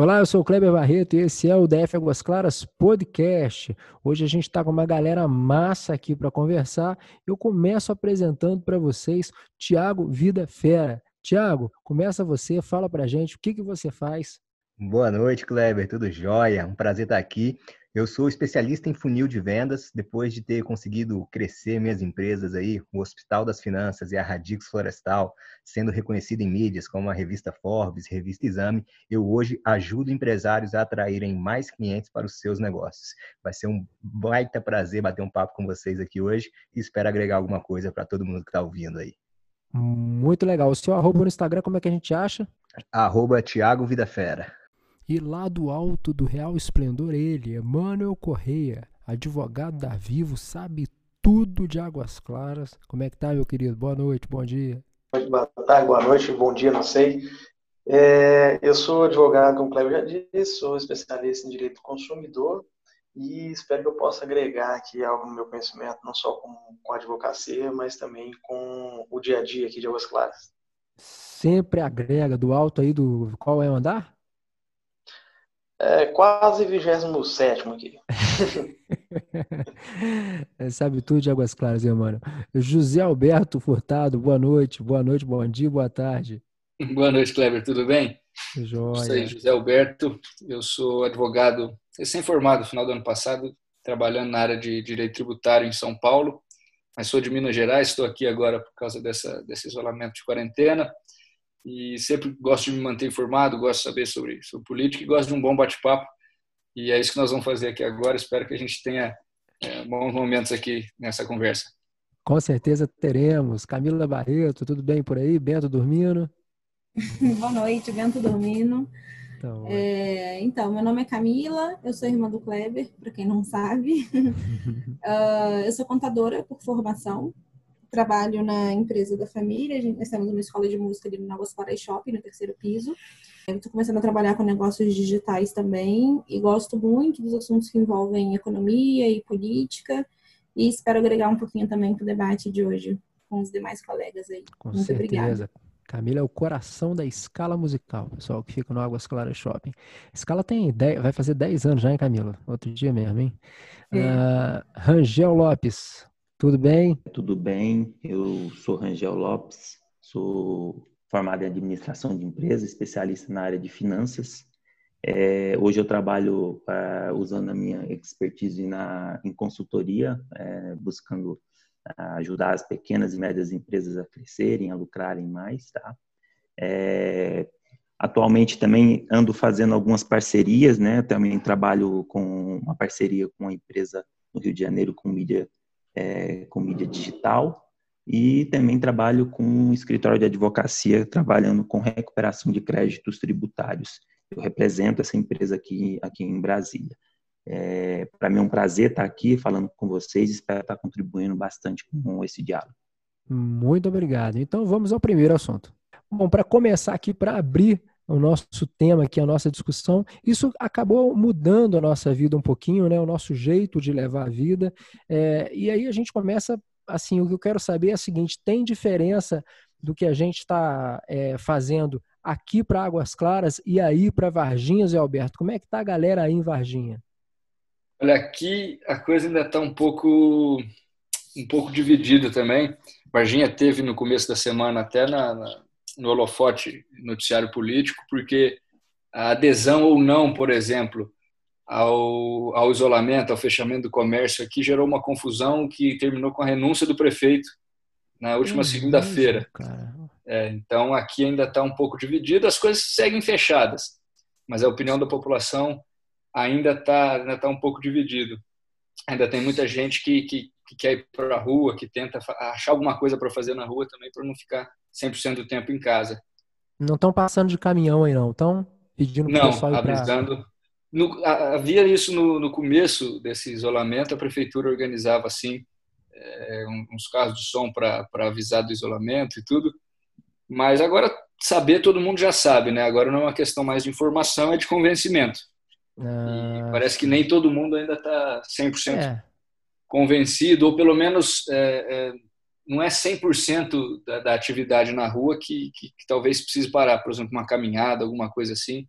Olá, eu sou o Kleber Barreto e esse é o DF Águas Claras Podcast. Hoje a gente está com uma galera massa aqui para conversar. Eu começo apresentando para vocês Tiago Vida Fera. Tiago, começa você, fala para gente o que, que você faz. Boa noite, Kleber, tudo jóia? Um prazer estar aqui. Eu sou especialista em funil de vendas, depois de ter conseguido crescer minhas empresas aí, o Hospital das Finanças e a Radix Florestal, sendo reconhecido em mídias como a revista Forbes, revista Exame, eu hoje ajudo empresários a atraírem mais clientes para os seus negócios. Vai ser um baita prazer bater um papo com vocês aqui hoje e espero agregar alguma coisa para todo mundo que está ouvindo aí. Muito legal. O seu arroba no Instagram, como é que a gente acha? Arroba Thiago Vida Fera. E lá do alto do real esplendor, ele, Emmanuel Correia, advogado da Vivo, sabe tudo de Águas Claras. Como é que tá, meu querido? Boa noite, bom dia. Boa tarde, boa noite, bom dia, não sei. É, eu sou advogado, como o Cleber já disse, sou especialista em direito do consumidor e espero que eu possa agregar aqui algo no meu conhecimento, não só com, com a advocacia, mas também com o dia a dia aqui de Águas Claras. Sempre agrega do alto aí do qual é o andar? É quase 27 aqui. é, sabe tudo de Águas Claras, hein, mano? José Alberto Furtado, boa noite, boa noite, bom dia, boa tarde. Boa noite, Kleber, tudo bem? Joia. Sou José Alberto, eu sou advogado recém-formado no final do ano passado, trabalhando na área de direito tributário em São Paulo, mas sou de Minas Gerais, estou aqui agora por causa dessa, desse isolamento de quarentena e sempre gosto de me manter informado, gosto de saber sobre, sobre política e gosto de um bom bate-papo. E é isso que nós vamos fazer aqui agora. Espero que a gente tenha é, bons momentos aqui nessa conversa. Com certeza teremos. Camila Barreto, tudo bem por aí? Bento dormindo? Boa noite, Bento dormindo. Então, é, então, meu nome é Camila, eu sou irmã do Kleber, para quem não sabe. uh, eu sou contadora por formação, trabalho na empresa da família, gente, nós temos uma escola de música ali no Águas Claras Shopping, no terceiro piso. Eu estou começando a trabalhar com negócios digitais também e gosto muito dos assuntos que envolvem economia e política e espero agregar um pouquinho também para o debate de hoje com os demais colegas aí. Com muito certeza. Obrigada. Camila é o coração da escala musical, pessoal, que fica no Águas Claras Shopping. A escala tem 10, vai fazer 10 anos já, hein, Camila? Outro dia mesmo, hein? É. Uh, Rangel Lopes, tudo bem? Tudo bem. Eu sou Rangel Lopes, sou formado em administração de empresas, especialista na área de finanças. É, hoje eu trabalho é, usando a minha expertise na, em consultoria, é, buscando é, ajudar as pequenas e médias empresas a crescerem, a lucrarem mais, tá? É, atualmente também ando fazendo algumas parcerias, né? Também trabalho com uma parceria com uma empresa no Rio de Janeiro com mídia é, com mídia digital e também trabalho com um escritório de advocacia trabalhando com recuperação de créditos tributários. Eu represento essa empresa aqui, aqui em Brasília. É, Para mim é um prazer estar aqui falando com vocês, espero estar contribuindo bastante com esse diálogo. Muito obrigado. Então vamos ao primeiro assunto. Bom, para começar aqui, para abrir o nosso tema aqui, a nossa discussão. Isso acabou mudando a nossa vida um pouquinho, né? O nosso jeito de levar a vida. É, e aí a gente começa, assim, o que eu quero saber é o seguinte: tem diferença do que a gente está é, fazendo aqui para Águas Claras e aí para Varginhas, e Alberto? Como é que tá a galera aí em Varginha? Olha, aqui a coisa ainda está um pouco um pouco dividida também. Varginha teve no começo da semana até na, na no holofote noticiário político, porque a adesão ou não, por exemplo, ao, ao isolamento, ao fechamento do comércio aqui gerou uma confusão que terminou com a renúncia do prefeito na última segunda-feira. É, então aqui ainda está um pouco dividido, as coisas seguem fechadas, mas a opinião da população ainda está ainda tá um pouco dividido. Ainda tem muita gente que, que, que quer ir para a rua, que tenta achar alguma coisa para fazer na rua também, para não ficar 100% do tempo em casa. Não estão passando de caminhão aí, não? Estão pedindo para o pessoal ir avisando. No, havia isso no, no, começo desse isolamento, a prefeitura organizava assim é, uns carros de som para avisar do isolamento e tudo. Mas agora saber todo mundo já sabe, né? Agora não é uma questão mais de informação, é de convencimento. Ah, parece que nem todo mundo ainda está 100% é. convencido, ou pelo menos é, é não é 100% da, da atividade na rua que, que, que, talvez precise parar, por exemplo, uma caminhada, alguma coisa assim.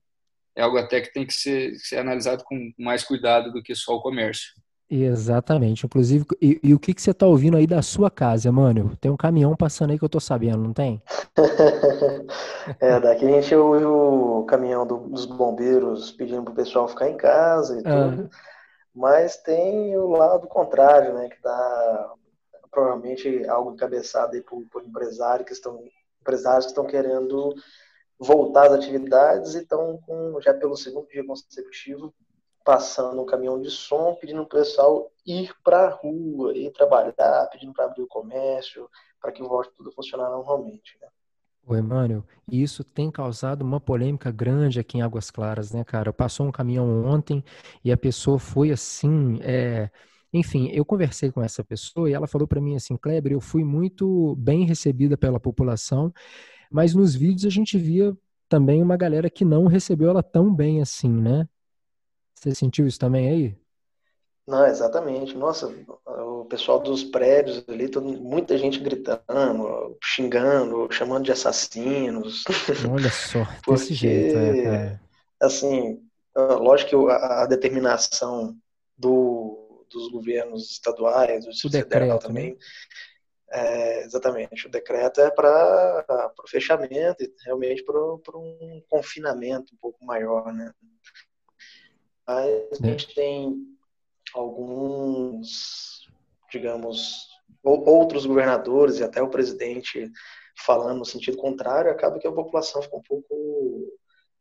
é algo até que tem que ser, ser analisado com mais cuidado do que só o comércio. Exatamente. Inclusive, e, e o que, que você está ouvindo aí da sua casa, mano? Tem um caminhão passando aí que eu tô sabendo, não tem? é, daqui a gente ouve o caminhão do, dos bombeiros pedindo pro pessoal ficar em casa e ah. tudo. Mas tem o lado contrário, né? Que dá provavelmente algo encabeçado aí por, por empresários que estão empresários que estão querendo voltar às atividades e estão com, já pelo segundo dia consecutivo passando um caminhão de som, pedindo para o pessoal ir para a rua, ir trabalhar, pedindo para abrir o comércio, para que volte tudo a funcionar normalmente. Né? O Emmanuel, isso tem causado uma polêmica grande aqui em Águas Claras, né, cara? Passou um caminhão ontem e a pessoa foi assim, é... enfim, eu conversei com essa pessoa e ela falou para mim assim, Kleber, eu fui muito bem recebida pela população, mas nos vídeos a gente via também uma galera que não recebeu ela tão bem assim, né? Você sentiu isso também aí? Não, exatamente. Nossa, o pessoal dos prédios ali, todo, muita gente gritando, xingando, chamando de assassinos. Olha só, Porque, desse jeito. É, é. Assim, lógico que a, a determinação do, dos governos estaduais, do o decreto né? também, né? é, exatamente, o decreto é para o fechamento realmente para um confinamento um pouco maior, né? Mas a gente tem alguns, digamos, outros governadores e até o presidente falando no sentido contrário, acaba que a população fica um pouco,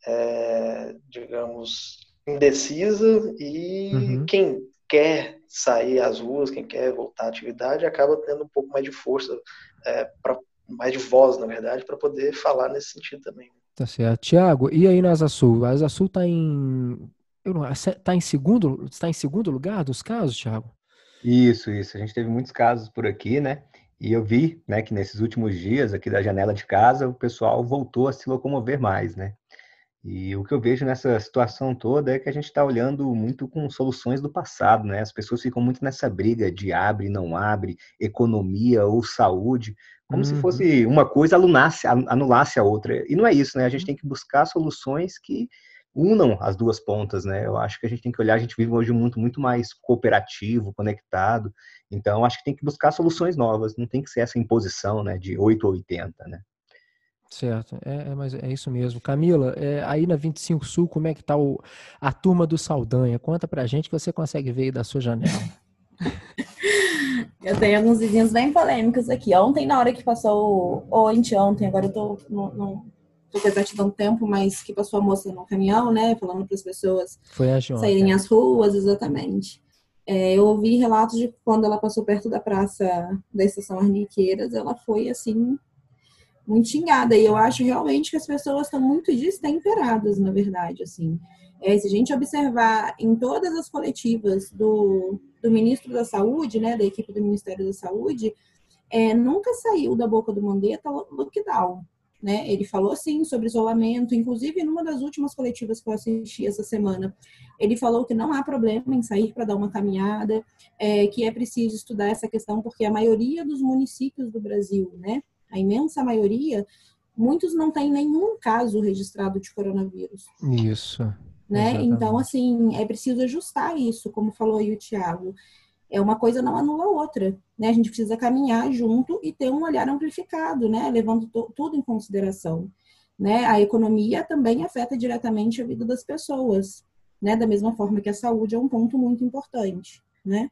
é, digamos, indecisa e uhum. quem quer sair às ruas, quem quer voltar à atividade, acaba tendo um pouco mais de força, é, pra, mais de voz, na verdade, para poder falar nesse sentido também. Tá certo. Tiago, e aí na Asa Sul? A Asa Sul está em Está em segundo, está em segundo lugar dos casos, Thiago? Isso, isso. A gente teve muitos casos por aqui, né? E eu vi, né, que nesses últimos dias aqui da janela de casa o pessoal voltou a se locomover mais, né? E o que eu vejo nessa situação toda é que a gente está olhando muito com soluções do passado, né? As pessoas ficam muito nessa briga de abre, não abre, economia ou saúde, como uhum. se fosse uma coisa anulasse, anulasse a outra. E não é isso, né? A gente uhum. tem que buscar soluções que unam as duas pontas, né? Eu acho que a gente tem que olhar, a gente vive hoje um mundo muito mais cooperativo, conectado, então acho que tem que buscar soluções novas, não tem que ser essa imposição, né, de 8 ou 80, né? Certo, é, é, mas é isso mesmo. Camila, é, aí na 25 Sul, como é que tá o, a turma do Saldanha? Conta pra gente que você consegue ver aí da sua janela. Eu tenho alguns vizinhos bem polêmicos aqui. Ontem, na hora que passou, ou anteontem, agora eu tô no, no tô com exatidão tempo, mas que passou a moça no caminhão, né, falando para as pessoas saírem às ruas, exatamente. É, eu ouvi relatos de quando ela passou perto da praça da estação Arniqueiras, ela foi assim muito xingada. E eu acho realmente que as pessoas estão muito destemperadas, na verdade, assim. É, se a gente observar em todas as coletivas do, do ministro da Saúde, né, da equipe do Ministério da Saúde, é, nunca saiu da boca do Mandetta lockdown. Né? Ele falou sim sobre isolamento, inclusive numa das últimas coletivas que eu assisti essa semana, ele falou que não há problema em sair para dar uma caminhada, é, que é preciso estudar essa questão porque a maioria dos municípios do Brasil, né, a imensa maioria, muitos não têm nenhum caso registrado de coronavírus. Isso. Né? Então, assim, é preciso ajustar isso, como falou aí o Tiago é uma coisa não anula a outra, né? A gente precisa caminhar junto e ter um olhar amplificado, né? Levando tudo em consideração, né? A economia também afeta diretamente a vida das pessoas, né? Da mesma forma que a saúde é um ponto muito importante, né?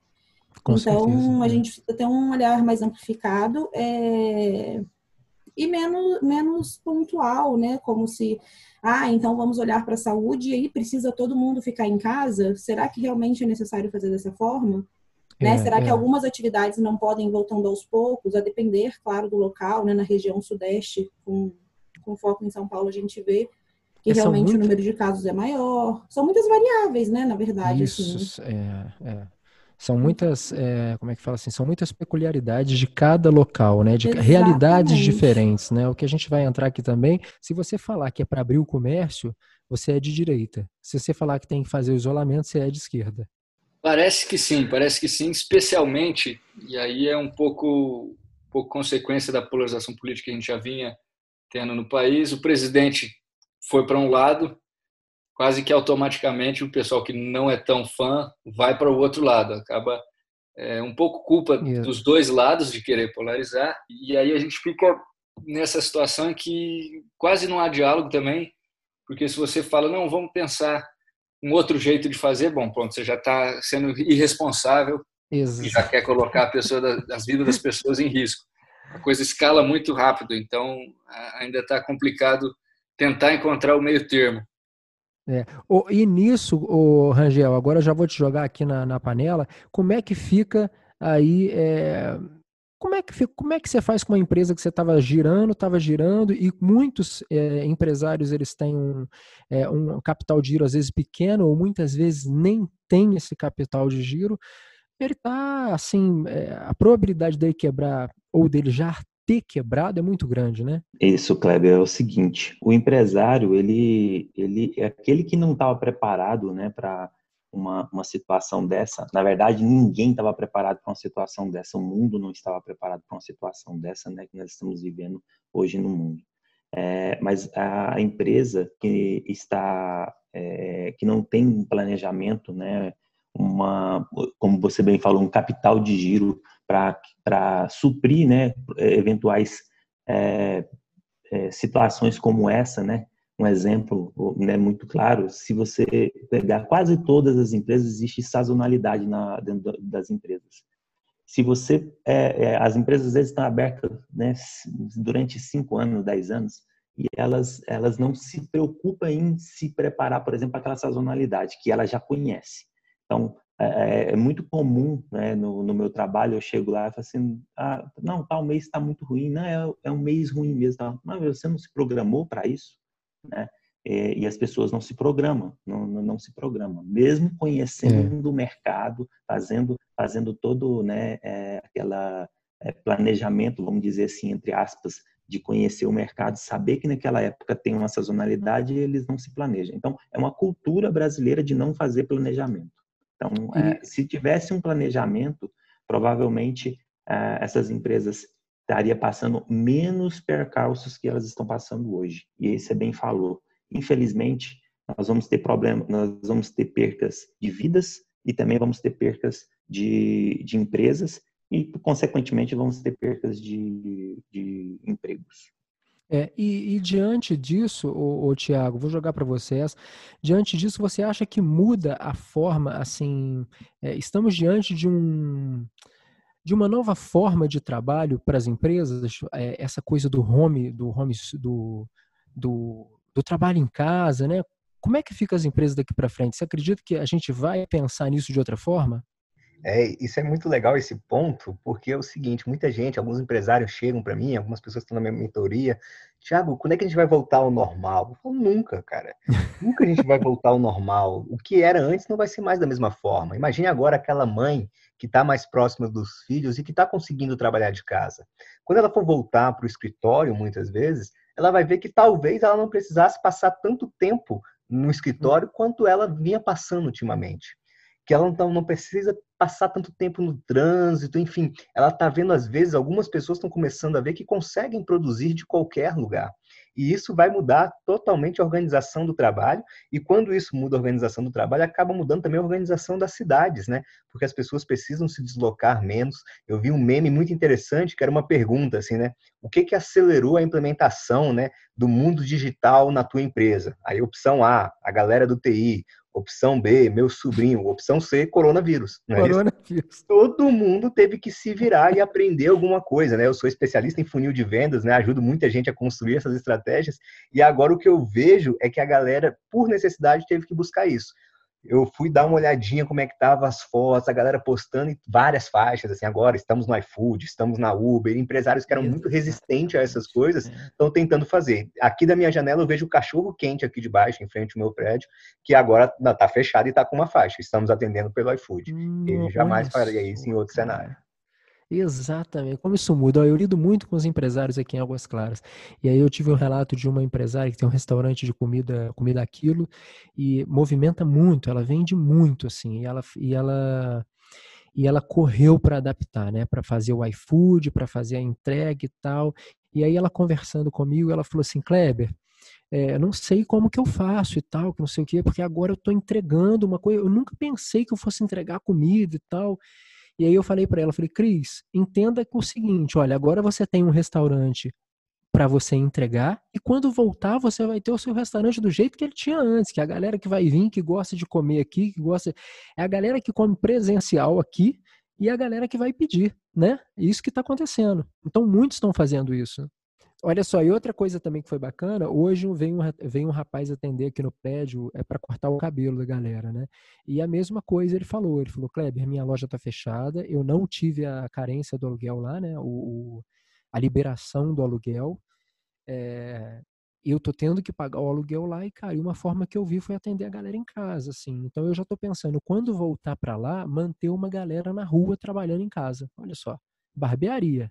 Com então, certeza, a gente precisa ter um olhar mais amplificado é... e menos, menos pontual, né? Como se, ah, então vamos olhar para a saúde e aí precisa todo mundo ficar em casa? Será que realmente é necessário fazer dessa forma? Né? É, Será é. que algumas atividades não podem ir voltando aos poucos, a depender, claro, do local, né? Na região sudeste, com, com foco em São Paulo, a gente vê que é, realmente muito... o número de casos é maior. São muitas variáveis, né? Na verdade, Isso, assim. é, é. São muitas, é, como é que fala assim? São muitas peculiaridades de cada local, né? De Exatamente. realidades diferentes, né? O que a gente vai entrar aqui também, se você falar que é para abrir o comércio, você é de direita. Se você falar que tem que fazer o isolamento, você é de esquerda. Parece que sim, parece que sim, especialmente, e aí é um pouco, um pouco consequência da polarização política que a gente já vinha tendo no país. O presidente foi para um lado quase que automaticamente o pessoal que não é tão fã vai para o outro lado, acaba é, um pouco culpa Isso. dos dois lados de querer polarizar, e aí a gente fica nessa situação que quase não há diálogo também, porque se você fala, não, vamos pensar um outro jeito de fazer, bom, pronto, você já está sendo irresponsável Exato. e já quer colocar a pessoa, as vidas das pessoas em risco. A coisa escala muito rápido, então ainda está complicado tentar encontrar o meio termo. É. e nisso, o Rangel, agora eu já vou te jogar aqui na, na panela, como é que fica aí, é, como, é que fica, como é que você faz com uma empresa que você estava girando, estava girando, e muitos é, empresários, eles têm um, é, um capital de giro às vezes pequeno, ou muitas vezes nem tem esse capital de giro, ele está assim, é, a probabilidade dele quebrar ou dele já ter quebrado é muito grande, né? Isso, Kleber, é o seguinte: o empresário ele, ele é aquele que não estava preparado, né, para uma, uma situação dessa. Na verdade, ninguém estava preparado para uma situação dessa. O mundo não estava preparado para uma situação dessa, né, que nós estamos vivendo hoje no mundo. É, mas a empresa que está é, que não tem um planejamento, né, uma, como você bem falou, um capital de giro para suprir né, eventuais é, é, situações como essa, né? Um exemplo né, muito claro, se você pegar quase todas as empresas, existe sazonalidade na, dentro das empresas. Se você, é, é, as empresas às vezes estão abertas né, durante cinco anos, dez anos, e elas, elas não se preocupam em se preparar, por exemplo, para aquela sazonalidade que ela já conhece. Então, é, é, é, muito comum né, no, no, meu trabalho, eu chego lá e falo assim, ah, não, tal mês está muito ruim, não, é, é, um mês ruim mesmo. Tá? Mas você não se programou para isso? Né? E, e, as pessoas não se programam, não, não, não se programam. Mesmo conhecendo é. o mercado, fazendo, fazendo todo né, é, aquela é, planejamento, vamos dizer assim, entre aspas, de conhecer o mercado, saber que naquela época tem uma sazonalidade, eles não se planejam. Então, é uma cultura brasileira de não fazer planejamento. Então, é, se tivesse um planejamento, provavelmente é, essas empresas estariam passando menos percalços que elas estão passando hoje. E aí você bem falou. Infelizmente, nós vamos ter problemas, nós vamos ter percas de vidas e também vamos ter percas de, de empresas e, consequentemente, vamos ter percas de, de empregos. É, e, e, diante disso, o, Tiago, vou jogar para vocês. Diante disso, você acha que muda a forma, assim, é, estamos diante de um de uma nova forma de trabalho para as empresas, é, essa coisa do home, do home, do, do, do trabalho em casa, né? Como é que fica as empresas daqui para frente? Você acredita que a gente vai pensar nisso de outra forma? É, isso é muito legal esse ponto, porque é o seguinte, muita gente, alguns empresários chegam para mim, algumas pessoas estão na minha mentoria, Tiago, quando é que a gente vai voltar ao normal? Eu falo, nunca, cara. nunca a gente vai voltar ao normal. O que era antes não vai ser mais da mesma forma. Imagine agora aquela mãe que está mais próxima dos filhos e que está conseguindo trabalhar de casa. Quando ela for voltar para o escritório, muitas vezes, ela vai ver que talvez ela não precisasse passar tanto tempo no escritório quanto ela vinha passando ultimamente que ela não, não precisa passar tanto tempo no trânsito, enfim, ela está vendo às vezes algumas pessoas estão começando a ver que conseguem produzir de qualquer lugar. E isso vai mudar totalmente a organização do trabalho, e quando isso muda a organização do trabalho, acaba mudando também a organização das cidades, né? Porque as pessoas precisam se deslocar menos. Eu vi um meme muito interessante que era uma pergunta assim, né? O que que acelerou a implementação, né, do mundo digital na tua empresa? Aí opção A, a galera do TI, Opção B, meu sobrinho. Opção C, coronavírus. É coronavírus. Todo mundo teve que se virar e aprender alguma coisa, né? Eu sou especialista em funil de vendas, né? Ajudo muita gente a construir essas estratégias. E agora o que eu vejo é que a galera, por necessidade, teve que buscar isso eu fui dar uma olhadinha como é que tava as fotos, a galera postando em várias faixas, assim, agora estamos no iFood, estamos na Uber, empresários que eram muito resistentes a essas coisas estão tentando fazer. Aqui da minha janela eu vejo o cachorro quente aqui de baixo, em frente ao meu prédio, que agora está fechado e está com uma faixa. Estamos atendendo pelo iFood. Hum, Ele jamais faria isso em outro cenário. Exatamente, como isso muda. Eu lido muito com os empresários aqui em Águas Claras. E aí eu tive um relato de uma empresária que tem um restaurante de comida, comida aquilo, e movimenta muito, ela vende muito, assim, e ela, e ela, e ela correu para adaptar, né? Para fazer o iFood, para fazer a entrega e tal. E aí ela conversando comigo, ela falou assim, Kleber, é, não sei como que eu faço e tal, que não sei o que, porque agora eu estou entregando uma coisa, eu nunca pensei que eu fosse entregar comida e tal. E aí eu falei para ela, falei, Cris, entenda que é o seguinte, olha, agora você tem um restaurante para você entregar e quando voltar você vai ter o seu restaurante do jeito que ele tinha antes, que é a galera que vai vir, que gosta de comer aqui, que gosta, é a galera que come presencial aqui e a galera que vai pedir, né? Isso que está acontecendo. Então muitos estão fazendo isso. Olha só, e outra coisa também que foi bacana, hoje vem um, vem um rapaz atender aqui no prédio, é para cortar o cabelo da galera, né? E a mesma coisa ele falou, ele falou, Kleber, minha loja está fechada, eu não tive a carência do aluguel lá, né? O, o a liberação do aluguel, é, eu tô tendo que pagar o aluguel lá e, cara, e uma forma que eu vi foi atender a galera em casa, assim. Então eu já tô pensando, quando voltar para lá, manter uma galera na rua trabalhando em casa. Olha só, barbearia.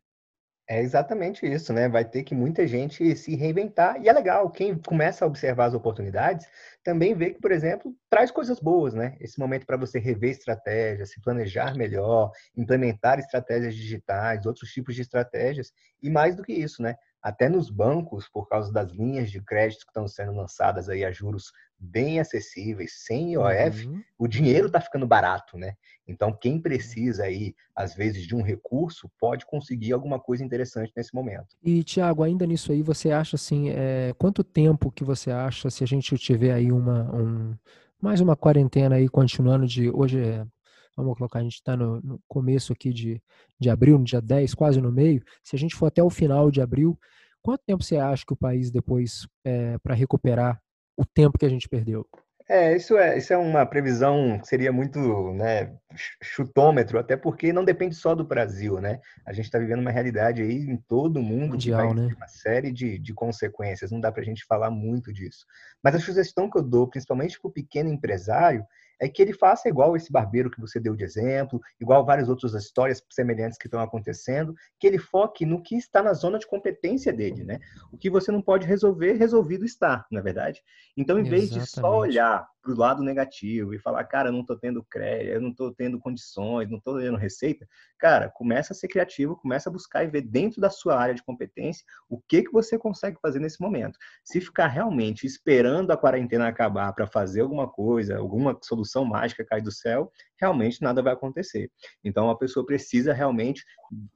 É exatamente isso, né? Vai ter que muita gente se reinventar. E é legal, quem começa a observar as oportunidades também vê que, por exemplo, traz coisas boas, né? Esse momento para você rever estratégias, se planejar melhor, implementar estratégias digitais, outros tipos de estratégias. E mais do que isso, né? Até nos bancos, por causa das linhas de crédito que estão sendo lançadas aí a juros bem acessíveis, sem IOF, uhum. o dinheiro está ficando barato, né? Então, quem precisa aí, às vezes, de um recurso, pode conseguir alguma coisa interessante nesse momento. E, Tiago, ainda nisso aí, você acha assim, é, quanto tempo que você acha, se a gente tiver aí uma, um, mais uma quarentena aí continuando de, hoje é vamos colocar, a gente está no, no, começo aqui de, de abril, no dia 10, quase no meio, se a gente for até o final de abril, quanto tempo você acha que o país depois, é, para recuperar o tempo que a gente perdeu? É, isso é, isso é uma previsão que seria muito né, chutômetro, até porque não depende só do Brasil, né? A gente está vivendo uma realidade aí em todo o mundo Mundial, que vai né? uma série de, de consequências, não dá para a gente falar muito disso. Mas a sugestão que eu dou, principalmente para o pequeno empresário, é que ele faça igual esse barbeiro que você deu de exemplo, igual várias outras histórias semelhantes que estão acontecendo, que ele foque no que está na zona de competência dele, né? O que você não pode resolver, resolvido está, na é verdade. Então, em vez Exatamente. de só olhar para o lado negativo e falar, cara, eu não estou tendo crédito, eu não estou tendo condições, não estou tendo receita, cara, começa a ser criativo, começa a buscar e ver dentro da sua área de competência o que que você consegue fazer nesse momento. Se ficar realmente esperando a quarentena acabar para fazer alguma coisa, alguma solução mágica cair do céu, realmente nada vai acontecer. Então a pessoa precisa realmente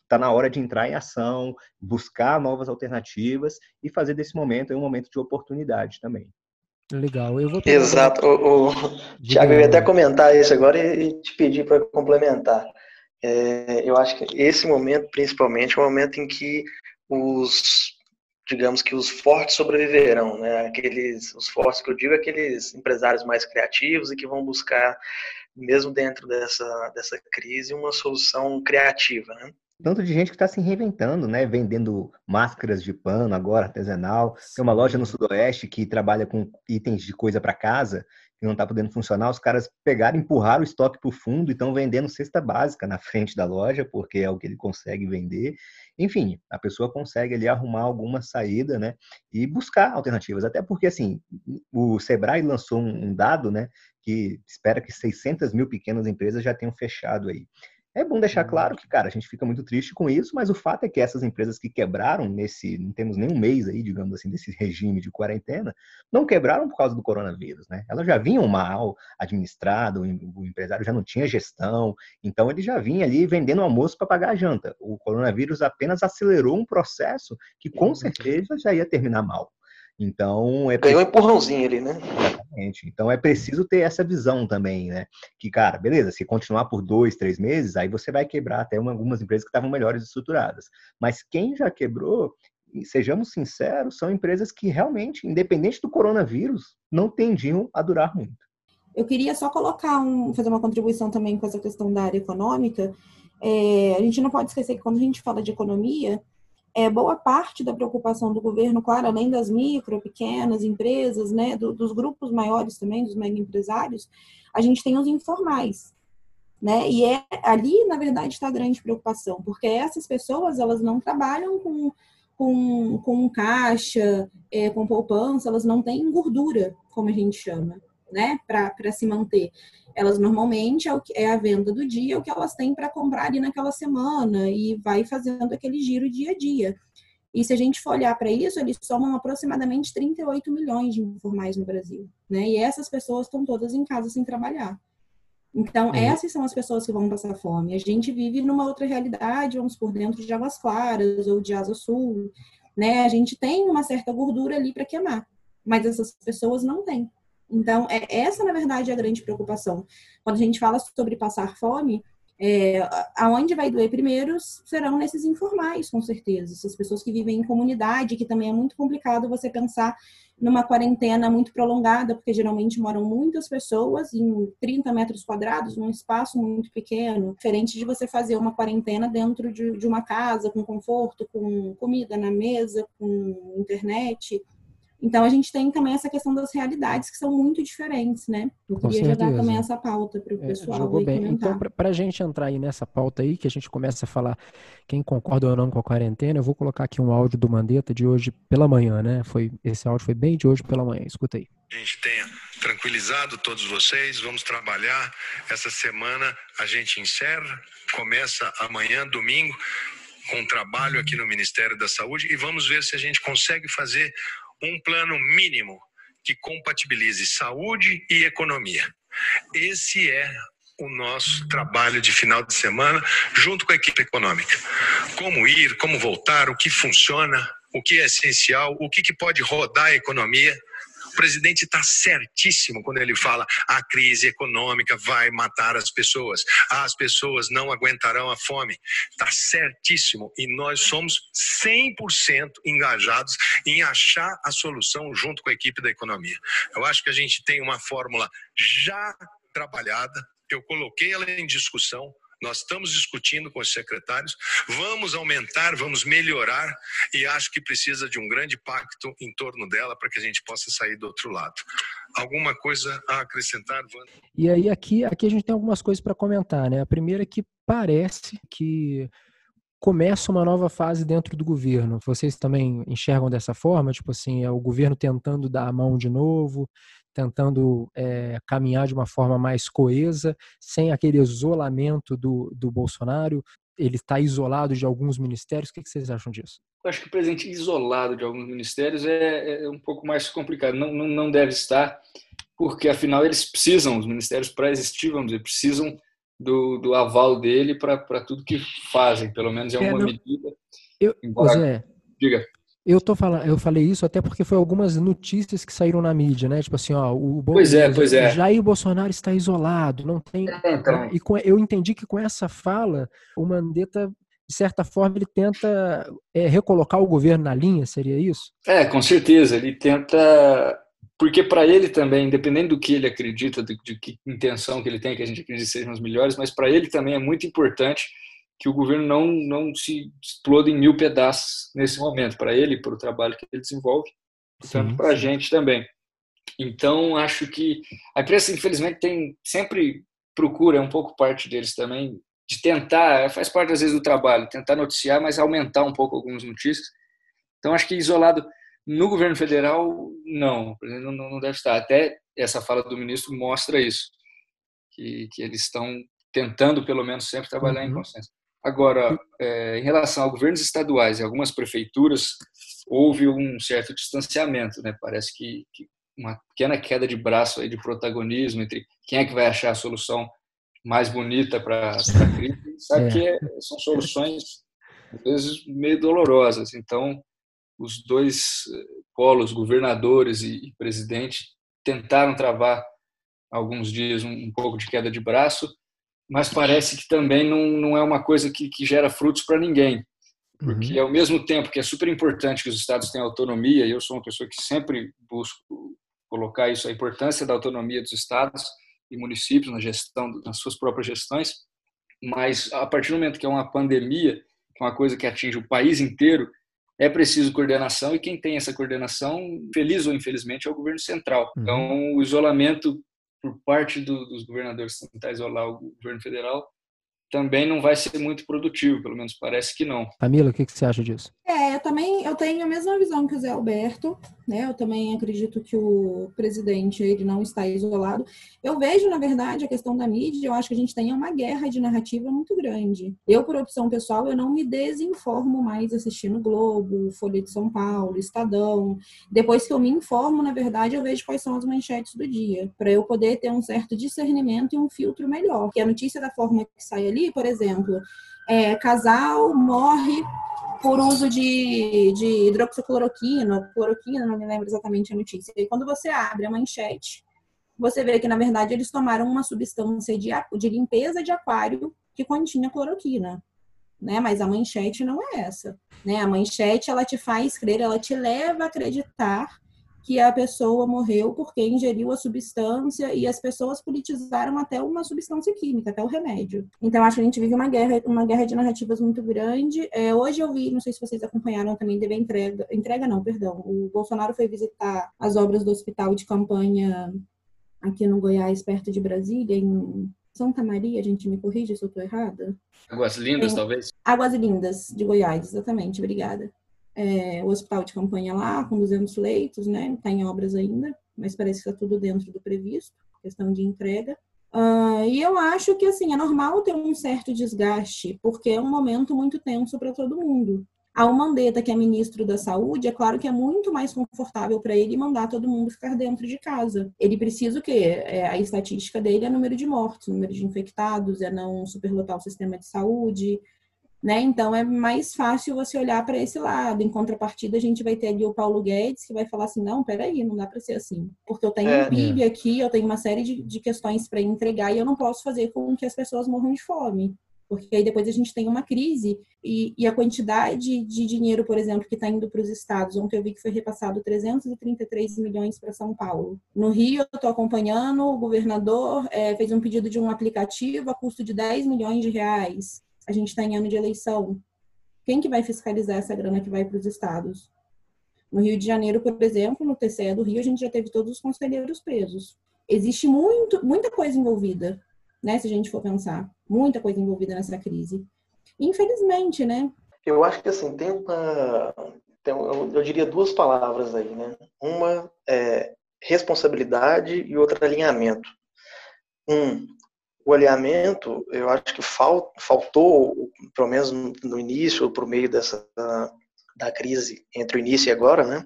tá na hora de entrar em ação, buscar novas alternativas e fazer desse momento um momento de oportunidade também. Legal, eu vou. Exato. O, o... Tiago, eu ia até comentar isso agora e te pedir para complementar. É, eu acho que esse momento, principalmente, é o momento em que os, digamos que os fortes sobreviverão, né? Aqueles, os fortes que eu digo, aqueles empresários mais criativos e que vão buscar, mesmo dentro dessa, dessa crise, uma solução criativa, né? tanto de gente que está se reinventando, né? Vendendo máscaras de pano agora, artesanal. Tem uma loja no Sudoeste que trabalha com itens de coisa para casa que não está podendo funcionar. Os caras pegaram, empurraram o estoque para o fundo e estão vendendo cesta básica na frente da loja, porque é o que ele consegue vender. Enfim, a pessoa consegue ali arrumar alguma saída, né? E buscar alternativas. Até porque, assim, o Sebrae lançou um dado, né? Que espera que 600 mil pequenas empresas já tenham fechado aí. É bom deixar uhum. claro que, cara, a gente fica muito triste com isso, mas o fato é que essas empresas que quebraram nesse, não temos nem um mês aí, digamos assim, desse regime de quarentena, não quebraram por causa do coronavírus, né? Elas já vinham mal administrado, o empresário já não tinha gestão, então ele já vinha ali vendendo almoço para pagar a janta. O coronavírus apenas acelerou um processo que com uhum. certeza já ia terminar mal. Então é ganhou um empurrãozinho ali, né? Exatamente. Então é preciso ter essa visão também, né? Que cara, beleza, se continuar por dois, três meses, aí você vai quebrar até uma, algumas empresas que estavam melhores estruturadas. Mas quem já quebrou, sejamos sinceros, são empresas que realmente, independente do coronavírus, não tendiam a durar muito. Eu queria só colocar um, fazer uma contribuição também com essa questão da área econômica. É, a gente não pode esquecer que quando a gente fala de economia, é, boa parte da preocupação do governo, claro, além das micro, pequenas empresas, né, do, dos grupos maiores também, dos mega empresários, a gente tem os informais, né? E é ali, na verdade, está a grande preocupação, porque essas pessoas elas não trabalham com com, com caixa, é, com poupança, elas não têm gordura, como a gente chama, né, para se manter elas normalmente é, o que, é a venda do dia, é o que elas têm para comprar ali naquela semana e vai fazendo aquele giro dia a dia. E se a gente for olhar para isso, eles somam aproximadamente 38 milhões de informais no Brasil, né? E essas pessoas estão todas em casa sem trabalhar. Então, uhum. essas são as pessoas que vão passar fome. A gente vive numa outra realidade, vamos por dentro de Águas Claras ou de Asa Sul, né? A gente tem uma certa gordura ali para queimar, mas essas pessoas não têm. Então, é, essa, na verdade, é a grande preocupação. Quando a gente fala sobre passar fome, é, aonde vai doer primeiro serão nesses informais, com certeza. Essas pessoas que vivem em comunidade, que também é muito complicado você pensar numa quarentena muito prolongada, porque geralmente moram muitas pessoas em 30 metros quadrados, num espaço muito pequeno, diferente de você fazer uma quarentena dentro de, de uma casa, com conforto, com comida na mesa, com internet. Então a gente tem também essa questão das realidades que são muito diferentes, né? Eu Com queria certeza. jogar também essa pauta para o é, pessoal. É, jogou bem. Comentar. Então, para a gente entrar aí nessa pauta aí, que a gente começa a falar quem concorda ou não com a quarentena, eu vou colocar aqui um áudio do Mandetta de hoje pela manhã, né? Foi, esse áudio foi bem de hoje pela manhã. Escuta aí. A gente tenha tranquilizado todos vocês, vamos trabalhar. Essa semana a gente encerra, começa amanhã, domingo, com trabalho aqui no Ministério da Saúde e vamos ver se a gente consegue fazer um plano mínimo que compatibilize saúde e economia. Esse é o nosso trabalho de final de semana junto com a equipe econômica. Como ir, como voltar, o que funciona, o que é essencial, o que, que pode rodar a economia o presidente está certíssimo quando ele fala a crise econômica vai matar as pessoas, as pessoas não aguentarão a fome. Está certíssimo e nós somos 100% engajados em achar a solução junto com a equipe da economia. Eu acho que a gente tem uma fórmula já trabalhada, eu coloquei ela em discussão, nós estamos discutindo com os secretários, vamos aumentar, vamos melhorar e acho que precisa de um grande pacto em torno dela para que a gente possa sair do outro lado. Alguma coisa a acrescentar, Wanda? E aí aqui, aqui a gente tem algumas coisas para comentar, né? A primeira é que parece que começa uma nova fase dentro do governo. Vocês também enxergam dessa forma? Tipo assim, é o governo tentando dar a mão de novo, tentando é, caminhar de uma forma mais coesa, sem aquele isolamento do, do Bolsonaro. Ele está isolado de alguns ministérios. O que, que, vocês acham disso? Eu acho que o presidente isolado de alguns ministérios é, é um pouco mais complicado. Não, não, não, deve estar, porque afinal eles precisam, os ministérios para existir, vamos dizer, precisam do, do aval dele para tudo que fazem, pelo menos em é, alguma é, medida. Eu, Embora, Zé, diga. Eu tô falando, eu falei isso até porque foi algumas notícias que saíram na mídia, né? Tipo assim, ó, o pois é, pois é. Jair Bolsonaro está isolado, não tem. É, então. E com, eu entendi que com essa fala, o Mandetta de certa forma, ele tenta é, recolocar o governo na linha, seria isso? É, com certeza. Ele tenta. Porque para ele também, independente do que ele acredita, de, de que intenção que ele tem, que a gente acredita sejam os melhores, mas para ele também é muito importante que o governo não, não se exploda em mil pedaços nesse momento, para ele, para o trabalho que ele desenvolve, portanto, para a gente também. Então, acho que a imprensa, infelizmente, tem sempre procura, é um pouco parte deles também, de tentar, faz parte às vezes do trabalho, tentar noticiar, mas aumentar um pouco algumas notícias. Então, acho que isolado no governo federal, não, não, não deve estar. Até essa fala do ministro mostra isso, que, que eles estão tentando, pelo menos, sempre trabalhar uhum. em consenso. Agora, é, em relação a governos estaduais e algumas prefeituras, houve um certo distanciamento, né? Parece que, que uma pequena queda de braço aí de protagonismo entre quem é que vai achar a solução mais bonita para a crise. Sabe é. que é, são soluções, às vezes, meio dolorosas. Então, os dois eh, polos, governadores e, e presidente, tentaram travar alguns dias um, um pouco de queda de braço, mas parece que também não, não é uma coisa que, que gera frutos para ninguém. Porque, uhum. ao mesmo tempo que é super importante que os estados tenham autonomia, e eu sou uma pessoa que sempre busco colocar isso, a importância da autonomia dos estados e municípios na gestão, nas suas próprias gestões, mas a partir do momento que é uma pandemia, que é uma coisa que atinge o país inteiro, é preciso coordenação e quem tem essa coordenação, feliz ou infelizmente, é o governo central. Uhum. Então, o isolamento por parte do, dos governadores tentar isolar o governo federal também não vai ser muito produtivo, pelo menos parece que não. Camila, o que, que você acha disso? É, eu também eu tenho a mesma visão que o Zé Alberto, né? Eu também acredito que o presidente ele não está isolado. Eu vejo, na verdade, a questão da mídia, eu acho que a gente tem uma guerra de narrativa muito grande. Eu, por opção pessoal, eu não me desinformo mais assistindo Globo, Folha de São Paulo, Estadão. Depois que eu me informo, na verdade, eu vejo quais são as manchetes do dia, para eu poder ter um certo discernimento e um filtro melhor. Que a notícia da forma que sai ali, por exemplo, é, casal morre por uso de, de hidroxicloroquina, cloroquina, não me lembro exatamente a notícia. E quando você abre a manchete, você vê que, na verdade, eles tomaram uma substância de, de limpeza de aquário que continha cloroquina. Né? Mas a manchete não é essa. Né? A manchete, ela te faz crer, ela te leva a acreditar que a pessoa morreu porque ingeriu a substância e as pessoas politizaram até uma substância química, até o remédio. Então acho que a gente vive uma guerra, uma guerra de narrativas muito grande. É, hoje eu vi, não sei se vocês acompanharam também, deve entrega, entrega não, perdão. O Bolsonaro foi visitar as obras do hospital de campanha aqui no Goiás, perto de Brasília, em Santa Maria, a gente me corrige se eu estou errada. Águas Lindas, talvez? Águas Lindas, de Goiás, exatamente, obrigada é, o hospital de campanha lá, com 200 leitos, né? Está em obras ainda, mas parece que está tudo dentro do previsto, questão de entrega. Uh, e eu acho que, assim, é normal ter um certo desgaste, porque é um momento muito tenso para todo mundo. Ao Mandetta, que é ministro da Saúde, é claro que é muito mais confortável para ele mandar todo mundo ficar dentro de casa. Ele precisa o quê? É, a estatística dele é número de mortos, número de infectados, é não superlotar o sistema de saúde, né? Então é mais fácil você olhar para esse lado. Em contrapartida, a gente vai ter ali o Paulo Guedes que vai falar assim: não, peraí, não dá para ser assim. Porque eu tenho é, um PIB é. aqui, eu tenho uma série de, de questões para entregar e eu não posso fazer com que as pessoas morram de fome. Porque aí depois a gente tem uma crise e, e a quantidade de dinheiro, por exemplo, que está indo para os estados. Ontem eu vi que foi repassado 333 milhões para São Paulo. No Rio, eu estou acompanhando, o governador é, fez um pedido de um aplicativo a custo de 10 milhões de reais a gente está em ano de eleição. Quem que vai fiscalizar essa grana que vai para os estados? No Rio de Janeiro, por exemplo, no TCE do Rio, a gente já teve todos os conselheiros presos. Existe muito, muita coisa envolvida, né? Se a gente for pensar, muita coisa envolvida nessa crise. Infelizmente, né? Eu acho que assim tem uma, tem, eu diria duas palavras aí, né? Uma é responsabilidade e outra alinhamento. Um, o alinhamento, eu acho que fal, faltou, pelo menos no início ou por meio dessa da, da, crise entre o início e agora, né,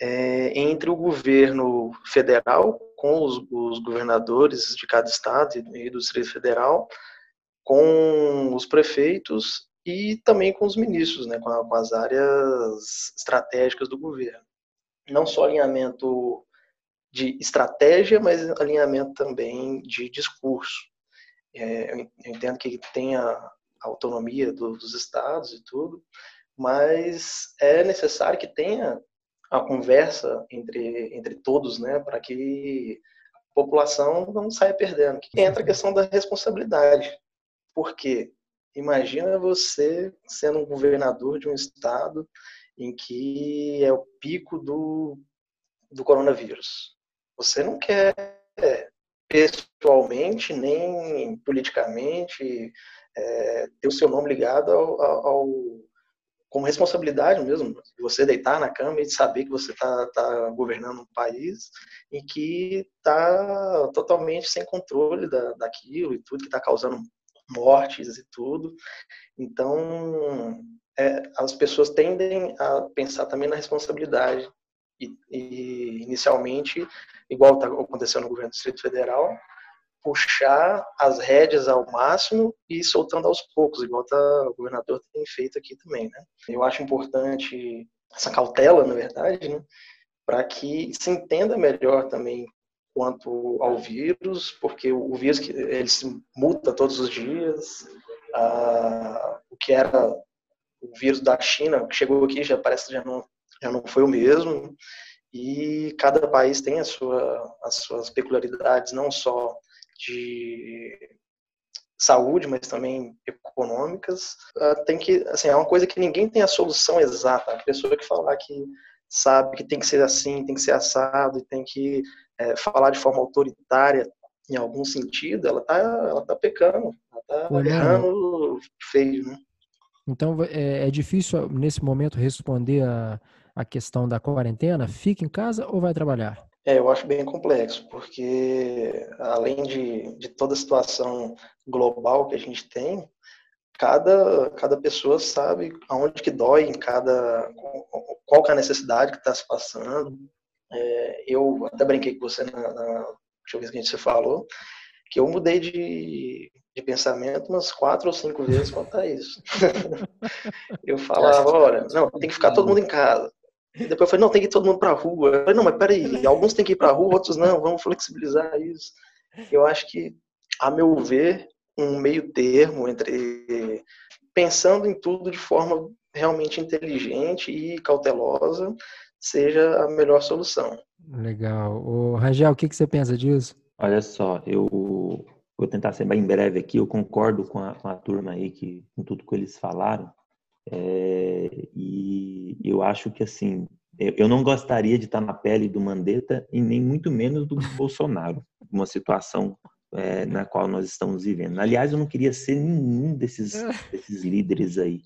é, entre o governo federal com os, os, governadores de cada estado e do Distrito Federal, com os prefeitos e também com os ministros, né, com, a, com as áreas estratégicas do governo. Não só alinhamento de estratégia, mas alinhamento também de discurso. É, eu entendo que tem a autonomia dos estados e tudo, mas é necessário que tenha a conversa entre, entre todos, né, para que a população não saia perdendo. Entra a questão da responsabilidade. Porque imagina você sendo um governador de um estado em que é o pico do, do coronavírus. Você não quer pessoalmente, nem politicamente, é, ter o seu nome ligado ao, ao, como responsabilidade mesmo, você deitar na cama e saber que você está tá governando um país e que está totalmente sem controle da, daquilo e tudo, que está causando mortes e tudo. Então, é, as pessoas tendem a pensar também na responsabilidade e, e inicialmente igual está acontecendo no governo do Distrito Federal, puxar as rédeas ao máximo e soltando aos poucos, igual tá, o governador tem feito aqui também. Né? Eu acho importante essa cautela, na verdade, né? para que se entenda melhor também quanto ao vírus, porque o vírus ele se muta todos os dias, ah, o que era o vírus da China, que chegou aqui, já parece que já não, já não foi o mesmo, e cada país tem a sua, as suas peculiaridades, não só de saúde, mas também econômicas. Ah, tem que, assim, é uma coisa que ninguém tem a solução exata. A pessoa que falar que sabe que tem que ser assim, tem que ser assado, e tem que é, falar de forma autoritária em algum sentido, ela tá, ela tá pecando, ela tá errando feio, né? Então é, é difícil nesse momento responder a a questão da quarentena? Fica em casa ou vai trabalhar? É, eu acho bem complexo, porque além de, de toda a situação global que a gente tem, cada, cada pessoa sabe aonde que dói, em cada qual que é a necessidade que está se passando. É, eu até brinquei com você na, na última vez que a gente se falou, que eu mudei de, de pensamento umas quatro ou cinco vezes quanto a isso. eu falava, olha, não, tem que ficar todo mundo em casa. E depois eu falei, não, tem que ir todo mundo para a rua. Eu falei, não, mas peraí, alguns têm que ir para a rua, outros não, vamos flexibilizar isso. Eu acho que, a meu ver, um meio termo entre pensando em tudo de forma realmente inteligente e cautelosa seja a melhor solução. Legal. O Rangel, o que, que você pensa disso? Olha só, eu vou tentar ser bem breve aqui, eu concordo com a, com a turma aí, que, com tudo que eles falaram, é, e eu acho que, assim, eu não gostaria de estar na pele do Mandetta e nem muito menos do Bolsonaro, uma situação é, na qual nós estamos vivendo. Aliás, eu não queria ser nenhum desses, desses líderes aí,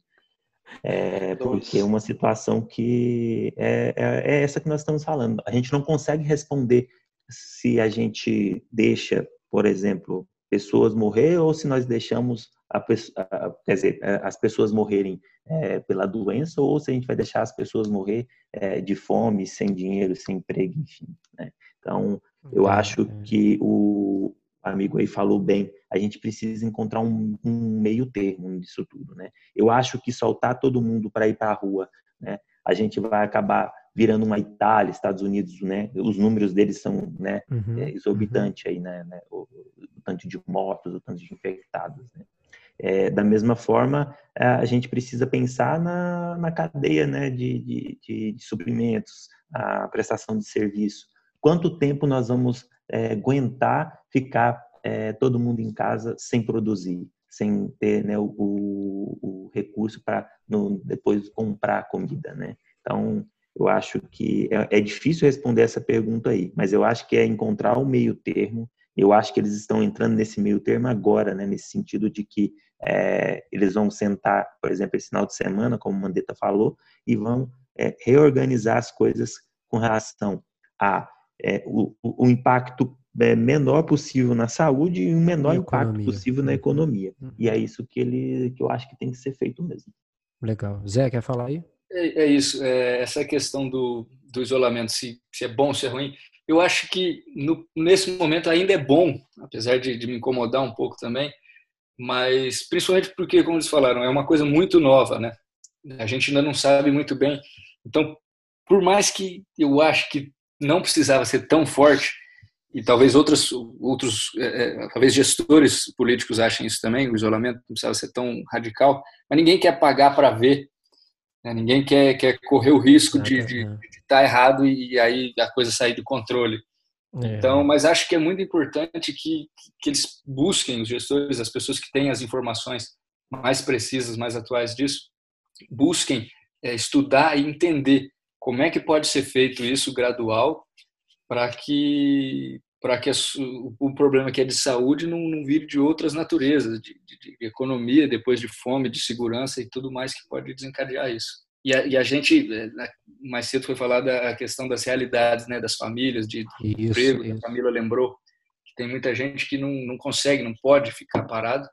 é, porque é uma situação que é, é, é, essa que nós estamos falando. A gente não consegue responder se a gente deixa, por exemplo, pessoas morrer ou se nós deixamos a, a, quer dizer, as pessoas morrerem é, pela doença ou se a gente vai deixar as pessoas morrer é, de fome, sem dinheiro, sem emprego, enfim. Né? Então, eu acho que o amigo aí falou bem, a gente precisa encontrar um, um meio termo nisso tudo, né? Eu acho que soltar todo mundo para ir para a rua, né? A gente vai acabar virando uma Itália, Estados Unidos, né? Os números deles são, né, uhum, é, exorbitantes uhum. aí, né? né? O, o, tanto de mortos, o tanto de infectados, né? É, da mesma forma, a gente precisa pensar na, na cadeia né, de, de, de, de suprimentos, a prestação de serviço. Quanto tempo nós vamos é, aguentar ficar é, todo mundo em casa sem produzir, sem ter né, o, o, o, recurso para depois comprar comida, né? Então, eu acho que é, é, difícil responder essa pergunta aí, mas eu acho que é encontrar o meio termo. Eu acho que eles estão entrando nesse meio termo agora, né? Nesse sentido de que é, eles vão sentar, por exemplo, esse final de semana, como o Mandetta falou, e vão é, reorganizar as coisas com relação a é, o, o, impacto é, menor possível na saúde e o menor impacto possível na economia. Uhum. E é isso que ele que eu acho que tem que ser feito mesmo. Legal. Zé, quer falar aí? É, é isso. É, essa questão do, do isolamento, se, se é bom, se é ruim. Eu acho que no, nesse momento ainda é bom, apesar de, de me incomodar um pouco também, mas principalmente porque, como eles falaram, é uma coisa muito nova, né? A gente ainda não sabe muito bem. Então, por mais que eu acho que não precisava ser tão forte, e talvez outros, outros é, é, talvez gestores políticos achem isso também, o isolamento não precisava ser tão radical, mas ninguém quer pagar para ver, né? ninguém quer, quer correr o risco de, de, de estar errado e aí a coisa sair do controle. É. Então, mas acho que é muito importante que, que eles busquem, os gestores, as pessoas que têm as informações mais precisas, mais atuais disso, busquem é, estudar e entender como é que pode ser feito isso gradual para que para que o problema que é de saúde não, não vire de outras naturezas, de, de, de, economia, depois de fome, de segurança e tudo mais que pode desencadear isso. E a, e a gente, é, mais cedo foi falada a questão das realidades, né, das famílias, de, isso, emprego, isso. a Camila lembrou, que tem muita gente que não, não consegue, não pode ficar parado,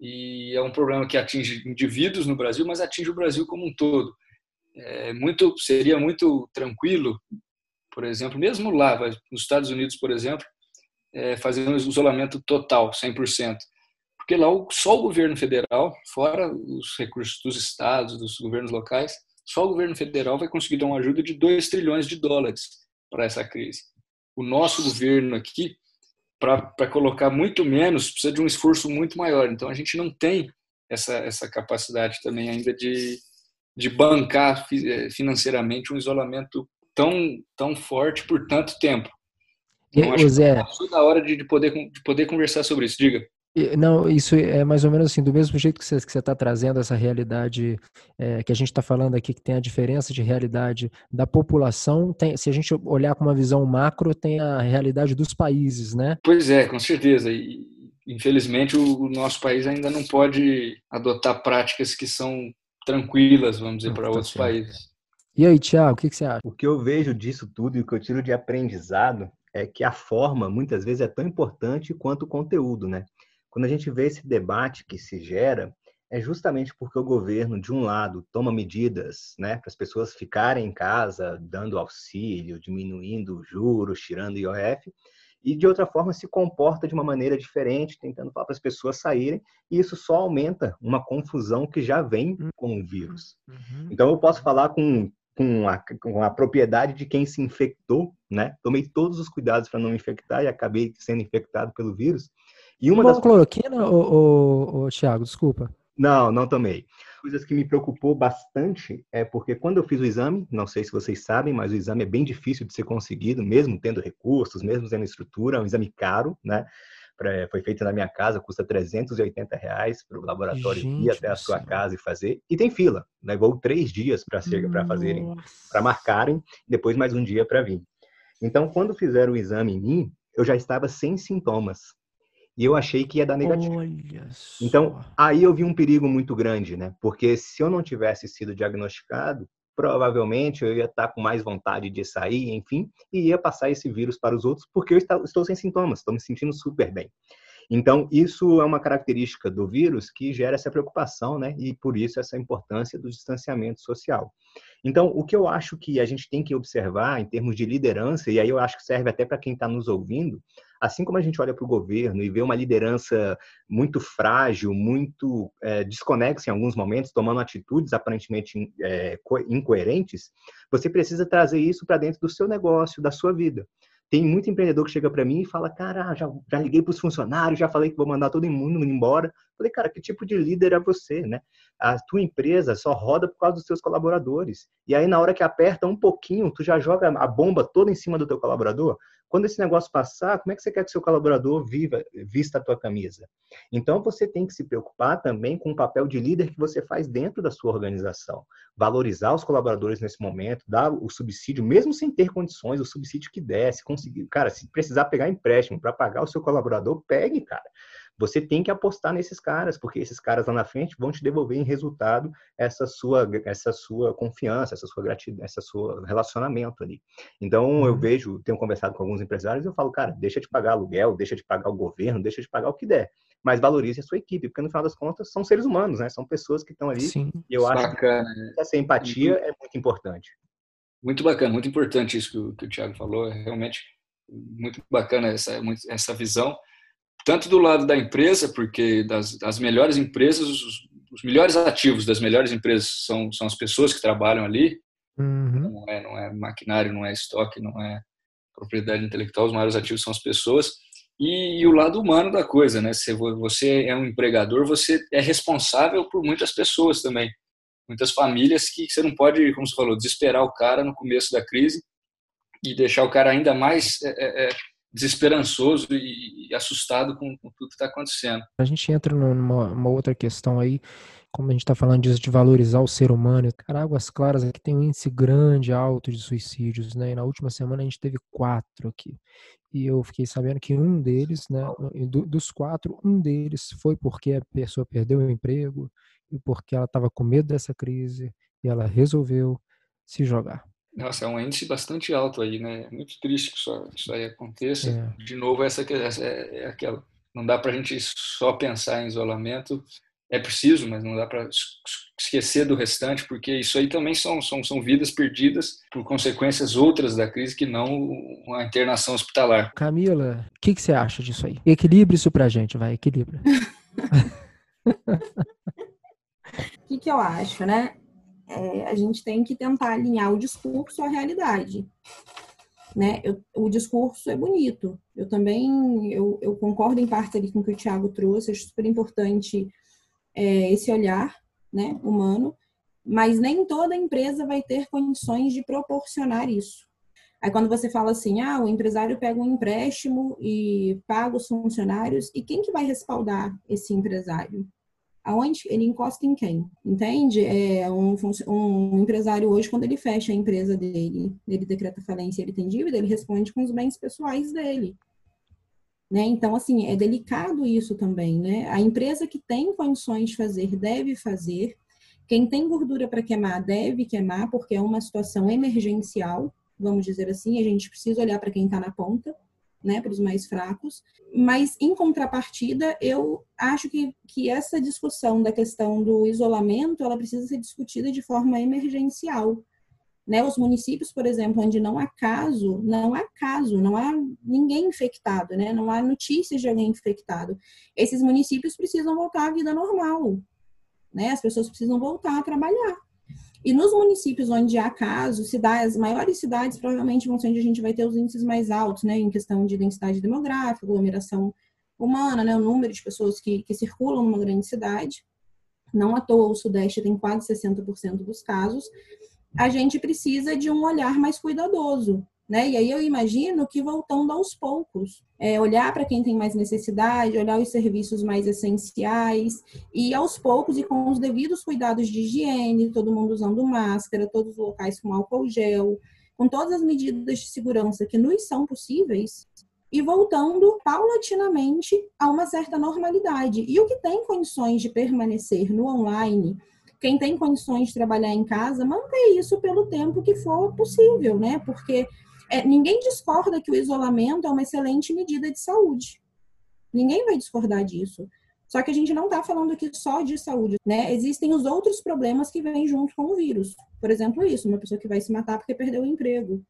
e é um problema que atinge indivíduos no Brasil, mas atinge o Brasil como um todo é muito seria muito tranquilo, por exemplo, mesmo lá, nos Estados Unidos, por exemplo, é, fazer um isolamento total, 100%. Porque lá só o governo federal, fora os recursos dos estados, dos governos locais, só o governo federal vai conseguir dar uma ajuda de 2 trilhões de dólares para essa crise. O nosso governo aqui, para colocar muito menos, precisa de um esforço muito maior. Então, a gente não tem essa, essa capacidade também ainda de, de bancar eh, financeiramente um isolamento tão, tão forte por tanto tempo. Então, acho Zé, que da hora de, de, poder, de poder conversar sobre isso. Diga. Não, isso é mais ou menos assim, do mesmo jeito que você está trazendo essa realidade é, que a gente está falando aqui, que tem a diferença de realidade da população, tem, se a gente olhar com uma visão macro, tem a realidade dos países, né? Pois é, com certeza. E, infelizmente, o, o nosso país ainda não pode adotar práticas que são tranquilas, vamos dizer, para outros certo. países. E aí, Tiago, o que, que você acha? O que eu vejo disso tudo e o que eu tiro de aprendizado é que a forma, muitas vezes, é tão importante quanto o conteúdo, né? Quando a gente vê esse debate que se gera, é justamente porque o governo, de um lado, toma medidas né, para as pessoas ficarem em casa, dando auxílio, diminuindo juros, tirando IOF, e de outra forma se comporta de uma maneira diferente, tentando falar para as pessoas saírem, e isso só aumenta uma confusão que já vem hum. com o vírus. Uhum. Então eu posso falar com, com, a, com a propriedade de quem se infectou, né? Tomei todos os cuidados para não me infectar e acabei sendo infectado pelo vírus. E uma Bom, das cloroquina, ô, ô, Thiago, desculpa. Não, não tomei. Coisas que me preocupou bastante é porque quando eu fiz o exame, não sei se vocês sabem, mas o exame é bem difícil de ser conseguido, mesmo tendo recursos, mesmo tendo estrutura, é um exame caro, né? foi feito na minha casa, custa 380 reais para o laboratório Gente ir até a sua casa e fazer. E tem fila, levou três dias para para fazerem, para marcarem, depois mais um dia para vir. Então, quando fizeram o exame em mim, eu já estava sem sintomas e eu achei que ia dar negativo. Então, aí eu vi um perigo muito grande, né? Porque se eu não tivesse sido diagnosticado, provavelmente eu ia estar com mais vontade de sair, enfim, e ia passar esse vírus para os outros, porque eu estou sem sintomas, estou me sentindo super bem. Então, isso é uma característica do vírus que gera essa preocupação, né? E por isso essa importância do distanciamento social. Então, o que eu acho que a gente tem que observar em termos de liderança, e aí eu acho que serve até para quem está nos ouvindo, assim como a gente olha para o governo e vê uma liderança muito frágil, muito é, desconexa em alguns momentos, tomando atitudes aparentemente é, incoerentes, você precisa trazer isso para dentro do seu negócio, da sua vida. Tem muito empreendedor que chega para mim e fala, cara, já, já liguei para os funcionários, já falei que vou mandar todo mundo embora. Falei, cara, que tipo de líder é você, né? A tua empresa só roda por causa dos seus colaboradores. E aí, na hora que aperta um pouquinho, tu já joga a bomba toda em cima do teu colaborador. Quando esse negócio passar, como é que você quer que seu colaborador viva, vista a tua camisa? Então, você tem que se preocupar também com o papel de líder que você faz dentro da sua organização. Valorizar os colaboradores nesse momento, dar o subsídio, mesmo sem ter condições, o subsídio que der, se conseguir, cara, se precisar pegar empréstimo para pagar o seu colaborador, pegue, cara você tem que apostar nesses caras, porque esses caras lá na frente vão te devolver em resultado essa sua, essa sua confiança, essa sua gratidão, essa sua relacionamento ali. Então eu uhum. vejo, tenho conversado com alguns empresários, eu falo, cara, deixa de pagar aluguel, deixa de pagar o governo, deixa de pagar o que der, mas valorize a sua equipe, porque no final das contas são seres humanos, né? São pessoas que estão ali. Sim. E eu acho Bacana. que essa empatia é muito importante. Muito bacana, muito importante isso que o, que o Thiago falou, é realmente muito bacana essa, essa visão tanto do lado da empresa, porque das, das melhores empresas, os, os, melhores ativos das melhores empresas são, são as pessoas que trabalham ali, uhum. não, é, não é maquinário, não é estoque, não é propriedade intelectual, os maiores ativos são as pessoas, e, e, o lado humano da coisa, né? Se você é um empregador, você é responsável por muitas pessoas também, muitas famílias que você não pode, como você falou, desesperar o cara no começo da crise e deixar o cara ainda mais é, é, desesperançoso e, assustado com, com tudo que está acontecendo. A gente entra numa outra questão aí, como a gente está falando disso de valorizar o ser humano. Cara, Águas Claras aqui tem um índice grande, alto de suicídios, né? E na última semana a gente teve quatro aqui. E eu fiquei sabendo que um deles, né, dos quatro, um deles foi porque a pessoa perdeu o emprego e porque ela estava com medo dessa crise e ela resolveu se jogar. Nossa, é um índice bastante alto aí, né? É muito triste que isso, isso aí aconteça. É. De novo, essa, essa é, é aquela. Não dá para a gente só pensar em isolamento. É preciso, mas não dá para esquecer do restante, porque isso aí também são, são, são vidas perdidas por consequências outras da crise que não uma internação hospitalar. Camila, o que, que você acha disso aí? Equilibre isso para a gente, vai, equilibra. O que, que eu acho, né? É, a gente tem que tentar alinhar o discurso à realidade. Né? Eu, o discurso é bonito. Eu também eu, eu, concordo em parte ali com o que o Tiago trouxe. Acho super importante é, esse olhar né, humano, mas nem toda empresa vai ter condições de proporcionar isso. Aí quando você fala assim, ah, o empresário pega um empréstimo e paga os funcionários, e quem que vai respaldar esse empresário? Aonde ele encosta em quem, entende? É um, um, empresário hoje, quando ele fecha a empresa dele, ele decreta falência, ele tem dívida, ele responde com os bens pessoais dele. Né? Então, assim, é delicado isso também, né? A empresa que tem condições de fazer, deve fazer. Quem tem gordura para queimar deve queimar, porque é uma situação emergencial, vamos dizer assim. A gente precisa olhar para quem está na ponta, né, para os mais fracos. Mas, em contrapartida, eu acho que, que essa discussão da questão do isolamento, ela precisa ser discutida de forma emergencial. Né, os municípios, por exemplo, onde não há caso, não há caso, não há ninguém infectado, né, não há notícias de alguém infectado. Esses municípios precisam voltar à vida normal, né, as pessoas precisam voltar a trabalhar. E nos municípios onde há casos, cidades, as maiores cidades provavelmente vão ser onde a gente vai ter os índices mais altos, né, em questão de densidade demográfica, aglomeração humana, né, o número de pessoas que, que circulam numa grande cidade. Não à toa o Sudeste tem quase 60% dos casos. A gente precisa de um olhar mais cuidadoso, né? E aí eu imagino que voltando aos poucos, é, olhar para quem tem mais necessidade, olhar os serviços mais essenciais e aos poucos e com os devidos cuidados de higiene, todo mundo usando máscara, todos os locais com álcool gel, com todas as medidas de segurança que nos são possíveis e voltando paulatinamente a uma certa normalidade. E o que tem condições de permanecer no online, quem tem condições de trabalhar em casa, manter isso pelo tempo que for possível, né? Porque é, ninguém discorda que o isolamento é uma excelente medida de saúde. Ninguém vai discordar disso. Só que a gente não está falando aqui só de saúde, né? Existem os outros problemas que vêm junto com o vírus. Por exemplo, isso, uma pessoa que vai se matar porque perdeu o emprego,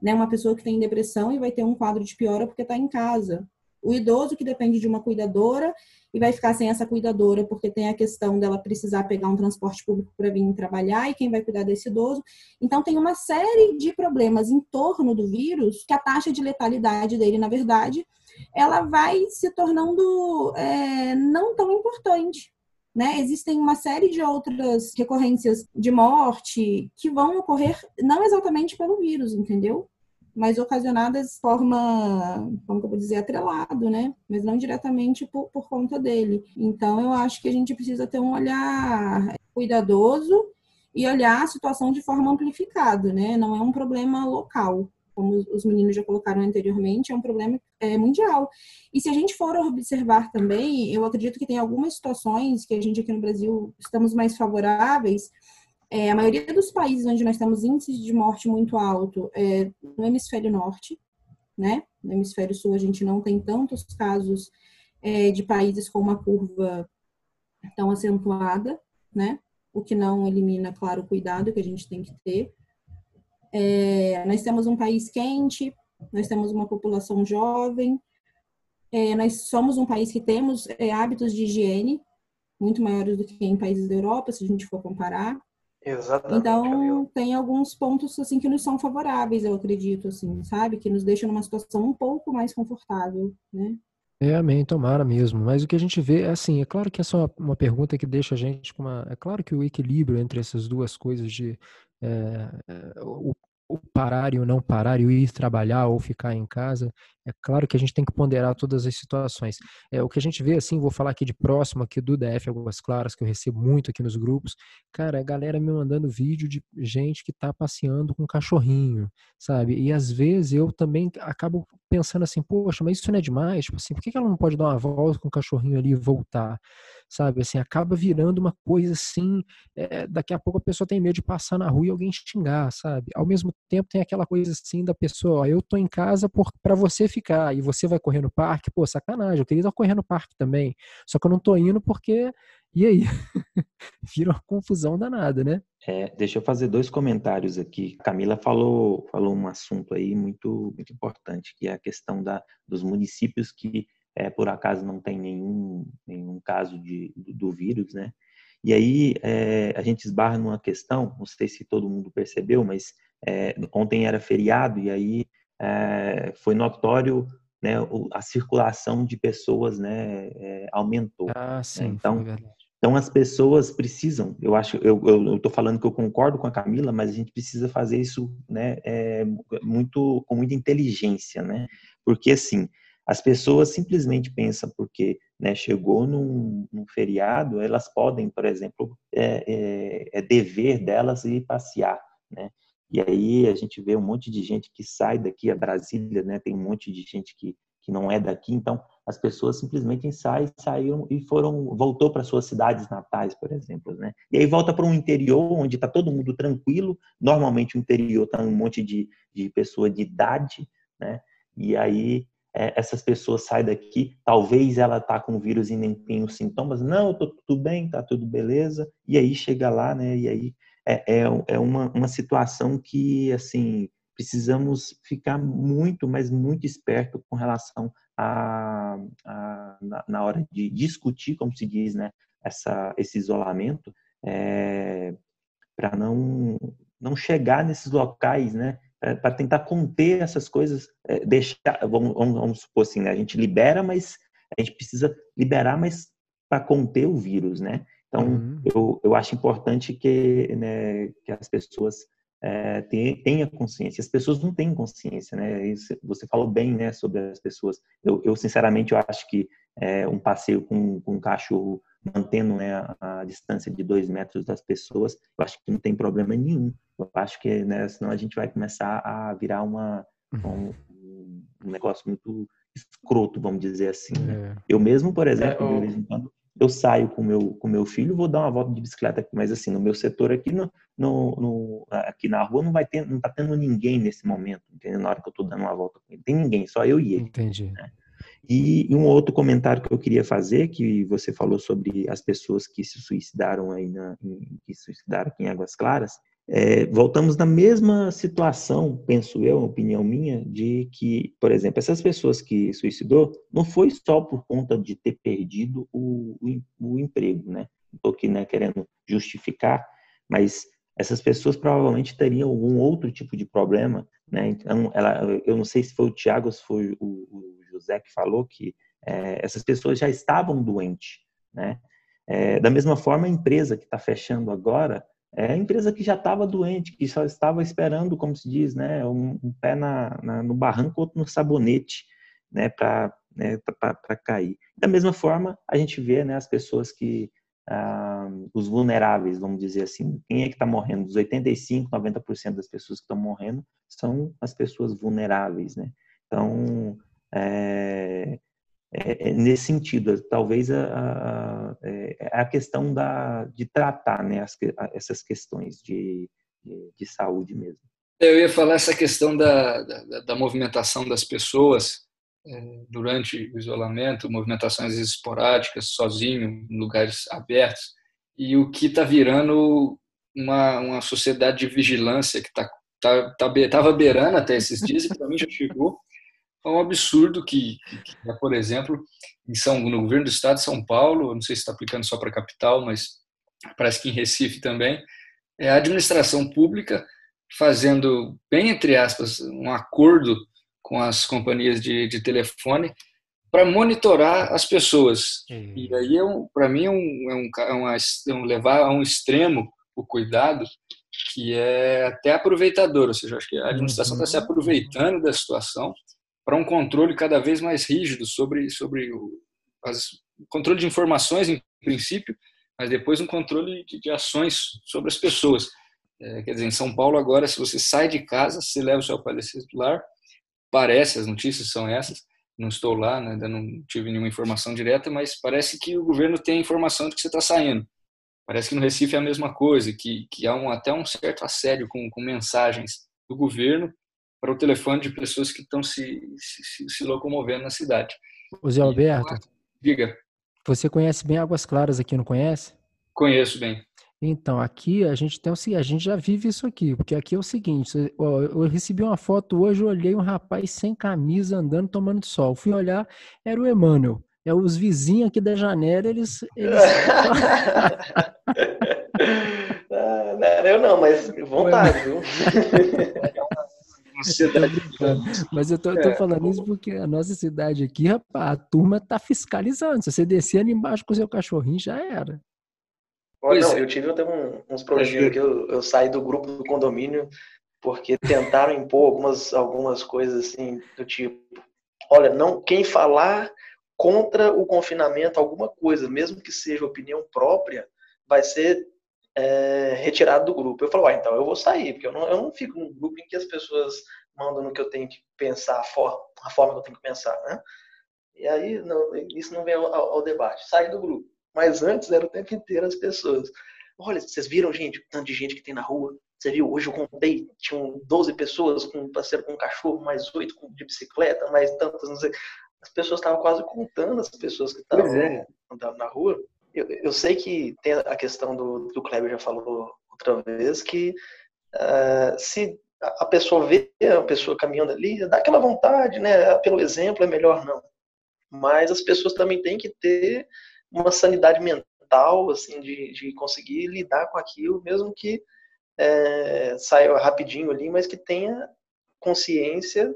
né? Uma pessoa que tem depressão e vai ter um quadro de piora porque está em casa. O idoso que depende de uma cuidadora e vai ficar sem essa cuidadora porque tem a questão dela precisar pegar um transporte público para vir trabalhar e quem vai cuidar desse idoso. Então tem uma série de problemas em torno do vírus que a taxa de letalidade dele, na verdade, ela vai se tornando é, não tão importante. Né? Existem uma série de outras recorrências de morte que vão ocorrer não exatamente pelo vírus, entendeu? Mas ocasionadas de forma, como que eu vou dizer, atrelado, né? Mas não diretamente por, por conta dele. Então, eu acho que a gente precisa ter um olhar cuidadoso e olhar a situação de forma amplificada, né? Não é um problema local, como os meninos já colocaram anteriormente, é um problema é, mundial. E se a gente for observar também, eu acredito que tem algumas situações que a gente aqui no Brasil estamos mais favoráveis, é, a maioria dos países onde nós temos índices de morte muito alto é no hemisfério norte, né? No hemisfério sul a gente não tem tantos casos é, de países com uma curva tão acentuada, né? O que não elimina, claro, o cuidado que a gente tem que ter. É, nós temos um país quente, nós temos uma população jovem, é, nós somos um país que temos é, hábitos de higiene muito maiores do que em países da Europa, se a gente for comparar. Exatamente. Então, tem alguns pontos assim que nos são favoráveis, eu acredito, assim, sabe? Que nos deixam numa situação um pouco mais confortável, né? É, amém, tomara mesmo. Mas o que a gente vê é assim, é claro que essa é uma, uma pergunta que deixa a gente com uma. É claro que o equilíbrio entre essas duas coisas de é, o, o parar e o não parar, e o ir trabalhar ou ficar em casa, é claro que a gente tem que ponderar todas as situações. É, o que a gente vê, assim, vou falar aqui de próximo, aqui do DF Águas Claras, que eu recebo muito aqui nos grupos, cara, a galera me mandando vídeo de gente que tá passeando com um cachorrinho, sabe? E às vezes eu também acabo pensando assim, poxa, mas isso não é demais? Tipo assim, por que ela não pode dar uma volta com o cachorrinho ali e voltar? sabe? Assim, acaba virando uma coisa assim, é, daqui a pouco a pessoa tem medo de passar na rua e alguém xingar, sabe? Ao mesmo tempo tem aquela coisa assim da pessoa, ó, eu tô em casa para você ficar e você vai correr no parque, pô, sacanagem, eu queria estar correndo no parque também, só que eu não tô indo porque e aí? Vira uma confusão danada, né? É, deixa eu fazer dois comentários aqui. Camila falou, falou um assunto aí muito, muito importante, que é a questão da, dos municípios que é, por acaso não tem nenhum, nenhum caso de, do, do vírus, né? E aí é, a gente esbarra numa questão, não sei se todo mundo percebeu, mas é, ontem era feriado e aí é, foi notório né, a circulação de pessoas né, é, aumentou. Ah, né? sim, então, então as pessoas precisam, eu acho, eu estou falando que eu concordo com a Camila, mas a gente precisa fazer isso né, é, muito com muita inteligência, né? Porque assim, as pessoas simplesmente pensam porque né, chegou num, num, feriado, elas podem, por exemplo, é, é, é, dever delas ir passear, né? E aí a gente vê um monte de gente que sai daqui a Brasília, né? Tem um monte de gente que que não é daqui, então as pessoas simplesmente saem, saíram e foram, voltou para suas cidades natais, por exemplo, né? E aí volta para um interior onde está todo mundo tranquilo, normalmente o interior está um monte de, de pessoa de idade, né? E aí é, essas pessoas saem daqui, talvez ela tá com o vírus e nem tem os sintomas, não, eu tô tudo bem, tá tudo beleza, e aí chega lá, né? E aí é, é, é uma, uma situação que, assim, precisamos ficar muito, mas muito esperto com relação a, a na, na, hora de discutir, como se diz, né, essa, esse isolamento, é, para não, não chegar nesses locais, né, para tentar conter essas coisas, é, deixar, vamos, vamos, vamos, supor assim, né, a gente libera, mas a gente precisa liberar, mas para conter o vírus, né? Então, uhum. eu, eu acho importante que, né, que as pessoas é, tenha consciência. As pessoas não têm consciência, né? Isso, você falou bem, né, sobre as pessoas. Eu, eu sinceramente, eu acho que é, um passeio com, com um cachorro mantendo né, a, a, distância de dois metros das pessoas, eu acho que não tem problema nenhum. Eu acho que, né, senão a gente vai começar a virar uma um, um negócio muito escroto, vamos dizer assim. Né? É. Eu mesmo, por exemplo, é, de vez em quando, eu saio com meu com meu filho, vou dar uma volta de bicicleta, mas assim, no meu setor aqui no, no, no aqui na rua não vai ter, não tá tendo ninguém nesse momento, entendeu? Na hora que eu tô dando uma volta com ele, tem ninguém, só eu e ele. Entendi. Né? E, um outro comentário que eu queria fazer, que você falou sobre as pessoas que se suicidaram aí na, que se suicidaram aqui em Águas Claras, é, voltamos na mesma situação, penso eu, opinião minha, de que, por exemplo, essas pessoas que suicidou não foi só por conta de ter perdido o, o, o emprego, né? Estou aqui né, querendo justificar, mas essas pessoas provavelmente teriam algum outro tipo de problema, né? Então, ela, eu não sei se foi o Tiago ou se foi o, o José que falou que é, essas pessoas já estavam doentes, né? É, da mesma forma, a empresa que está fechando agora, é a empresa que já estava doente, que só estava esperando, como se diz, né, um, um pé na, na, no barranco, outro no sabonete, né, para né, cair. Da mesma forma, a gente vê né, as pessoas que, ah, os vulneráveis, vamos dizer assim, quem é que está morrendo? Dos 85, 90% das pessoas que estão morrendo são as pessoas vulneráveis, né? Então, é, é, é, nesse sentido, talvez a, a, é, a, questão da, de tratar né, as, essas questões de, de, de, saúde mesmo. Eu ia falar essa questão da, da, da movimentação das pessoas é, durante o isolamento, movimentações esporádicas, sozinho, em lugares abertos, e o que está virando uma, uma sociedade de vigilância que está tá, tá, tava beirando até esses dias e para mim já chegou é um absurdo que, que, que, por exemplo, em São, no governo do estado de São Paulo, não sei se está aplicando só para a capital, mas parece que em Recife também, é a administração pública fazendo, bem entre aspas, um acordo com as companhias de, de telefone para monitorar as pessoas. Uhum. E aí, é um, para mim, é um, é, um, é, uma, é um levar a um extremo o cuidado que é até aproveitador, ou seja, acho que a administração está se uhum. aproveitando da situação para um controle cada vez mais rígido sobre, sobre o as, controle de informações, em princípio, mas depois um controle de, de ações sobre as pessoas. É, quer dizer, em São Paulo, agora, se você sai de casa, se leva o seu aparelho celular, parece, as notícias são essas, não estou lá, né, ainda não tive nenhuma informação direta, mas parece que o governo tem informação de que você está saindo. Parece que no Recife é a mesma coisa, que, que há um, até um certo assédio com, com mensagens do governo para o telefone de pessoas que estão se, se, se locomovendo na cidade. O Zé Alberto, e, diga. Você conhece bem Águas Claras aqui, não conhece? Conheço bem. Então, aqui a gente tem o a gente já vive isso aqui, porque aqui é o seguinte, eu recebi uma foto hoje, eu olhei um rapaz sem camisa andando tomando sol. Fui olhar, era o Emmanuel. É os vizinhos aqui da janela, eles. eles... Ah, não, eu não, mas vontade, viu? cidade. Mas eu tô, tô é. falando isso porque a nossa cidade aqui, rapaz, a turma tá fiscalizando. Se você descer ali embaixo com o seu cachorrinho, já era. Olha, não, é. eu tive até um, uns problemas que eu, eu saí do grupo do condomínio porque tentaram impor algumas, algumas coisas assim, do tipo, olha, não, quem falar contra o confinamento alguma coisa, mesmo que seja opinião própria, vai ser é, retirado do grupo. Eu falo, ah, então eu vou sair, porque eu não, eu não fico num grupo em que as pessoas mando no que eu tenho que pensar, a forma, a forma que eu tenho que pensar, né? E aí não, isso não vem ao, ao, debate, sai do grupo. Mas antes era o tempo inteiro as pessoas. Olha, vocês viram, gente, o tanto de gente que tem na rua? Você viu, hoje eu contei, tinham 12 pessoas com um parceiro com um cachorro, mais oito de bicicleta, mais tantas, não sei. As pessoas estavam quase contando as pessoas que estavam é. andando na rua. Eu, eu, sei que tem a questão do, do Kleber já falou outra vez, que uh, se a pessoa vê a pessoa caminhando ali, dá aquela vontade, né? Pelo exemplo, é melhor não. Mas as pessoas também têm que ter uma sanidade mental, assim, de, de conseguir lidar com aquilo, mesmo que é, saia rapidinho ali, mas que tenha consciência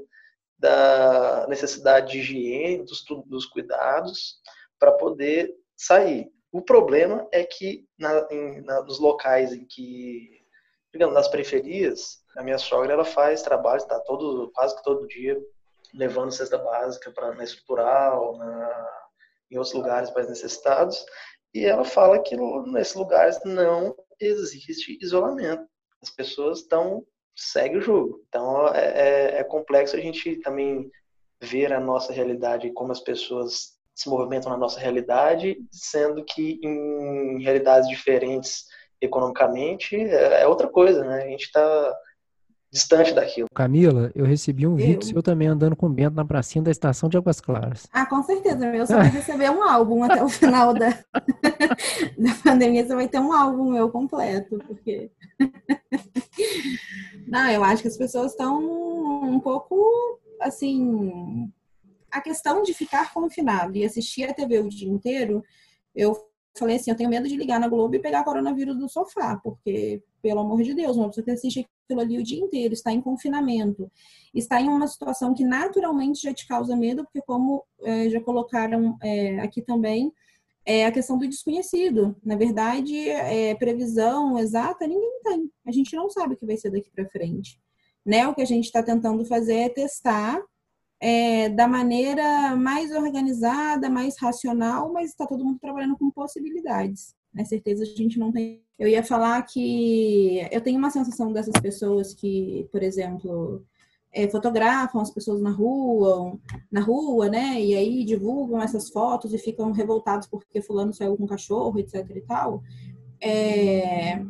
da necessidade de higiene, dos, dos cuidados, para poder sair. O problema é que na, em, na, nos locais em que, digamos, nas periferias, a minha sogra ela faz trabalho, está todo, quase que todo dia levando cesta básica para na estrutural, na, em outros lugares mais necessitados, e ela fala que nesses lugares não existe isolamento. As pessoas estão segue o jogo. Então é, é, é, complexo a gente também ver a nossa realidade como as pessoas se movimentam na nossa realidade, sendo que em realidades diferentes economicamente é, é outra coisa, né? A gente está distante daquilo. Camila, eu recebi um vídeo seu também andando com o Bento na pracinha da estação de Águas Claras. Ah, com certeza. Eu só vai receber um álbum até o final da, da pandemia. Você vai ter um álbum meu completo, porque... Não, eu acho que as pessoas estão um pouco, assim... A questão de ficar confinado e assistir a TV o dia inteiro, eu falei assim, eu tenho medo de ligar na Globo e pegar coronavírus do sofá, porque, pelo amor de Deus, uma pessoa que assiste aquilo ali o dia inteiro, está em confinamento, está em uma situação que naturalmente já te causa medo, porque como é, já colocaram é, aqui também, é a questão do desconhecido. Na verdade, é, previsão exata ninguém tem. A gente não sabe o que vai ser daqui para frente. Né? O que a gente está tentando fazer é testar é, da maneira mais organizada, mais racional, mas está todo mundo trabalhando com possibilidades. Né? certeza a gente não tem. Eu ia falar que eu tenho uma sensação dessas pessoas que, por exemplo, é, fotografam as pessoas na rua, na rua, né? E aí divulgam essas fotos e ficam revoltados porque fulano saiu com um cachorro, etc e tal. É,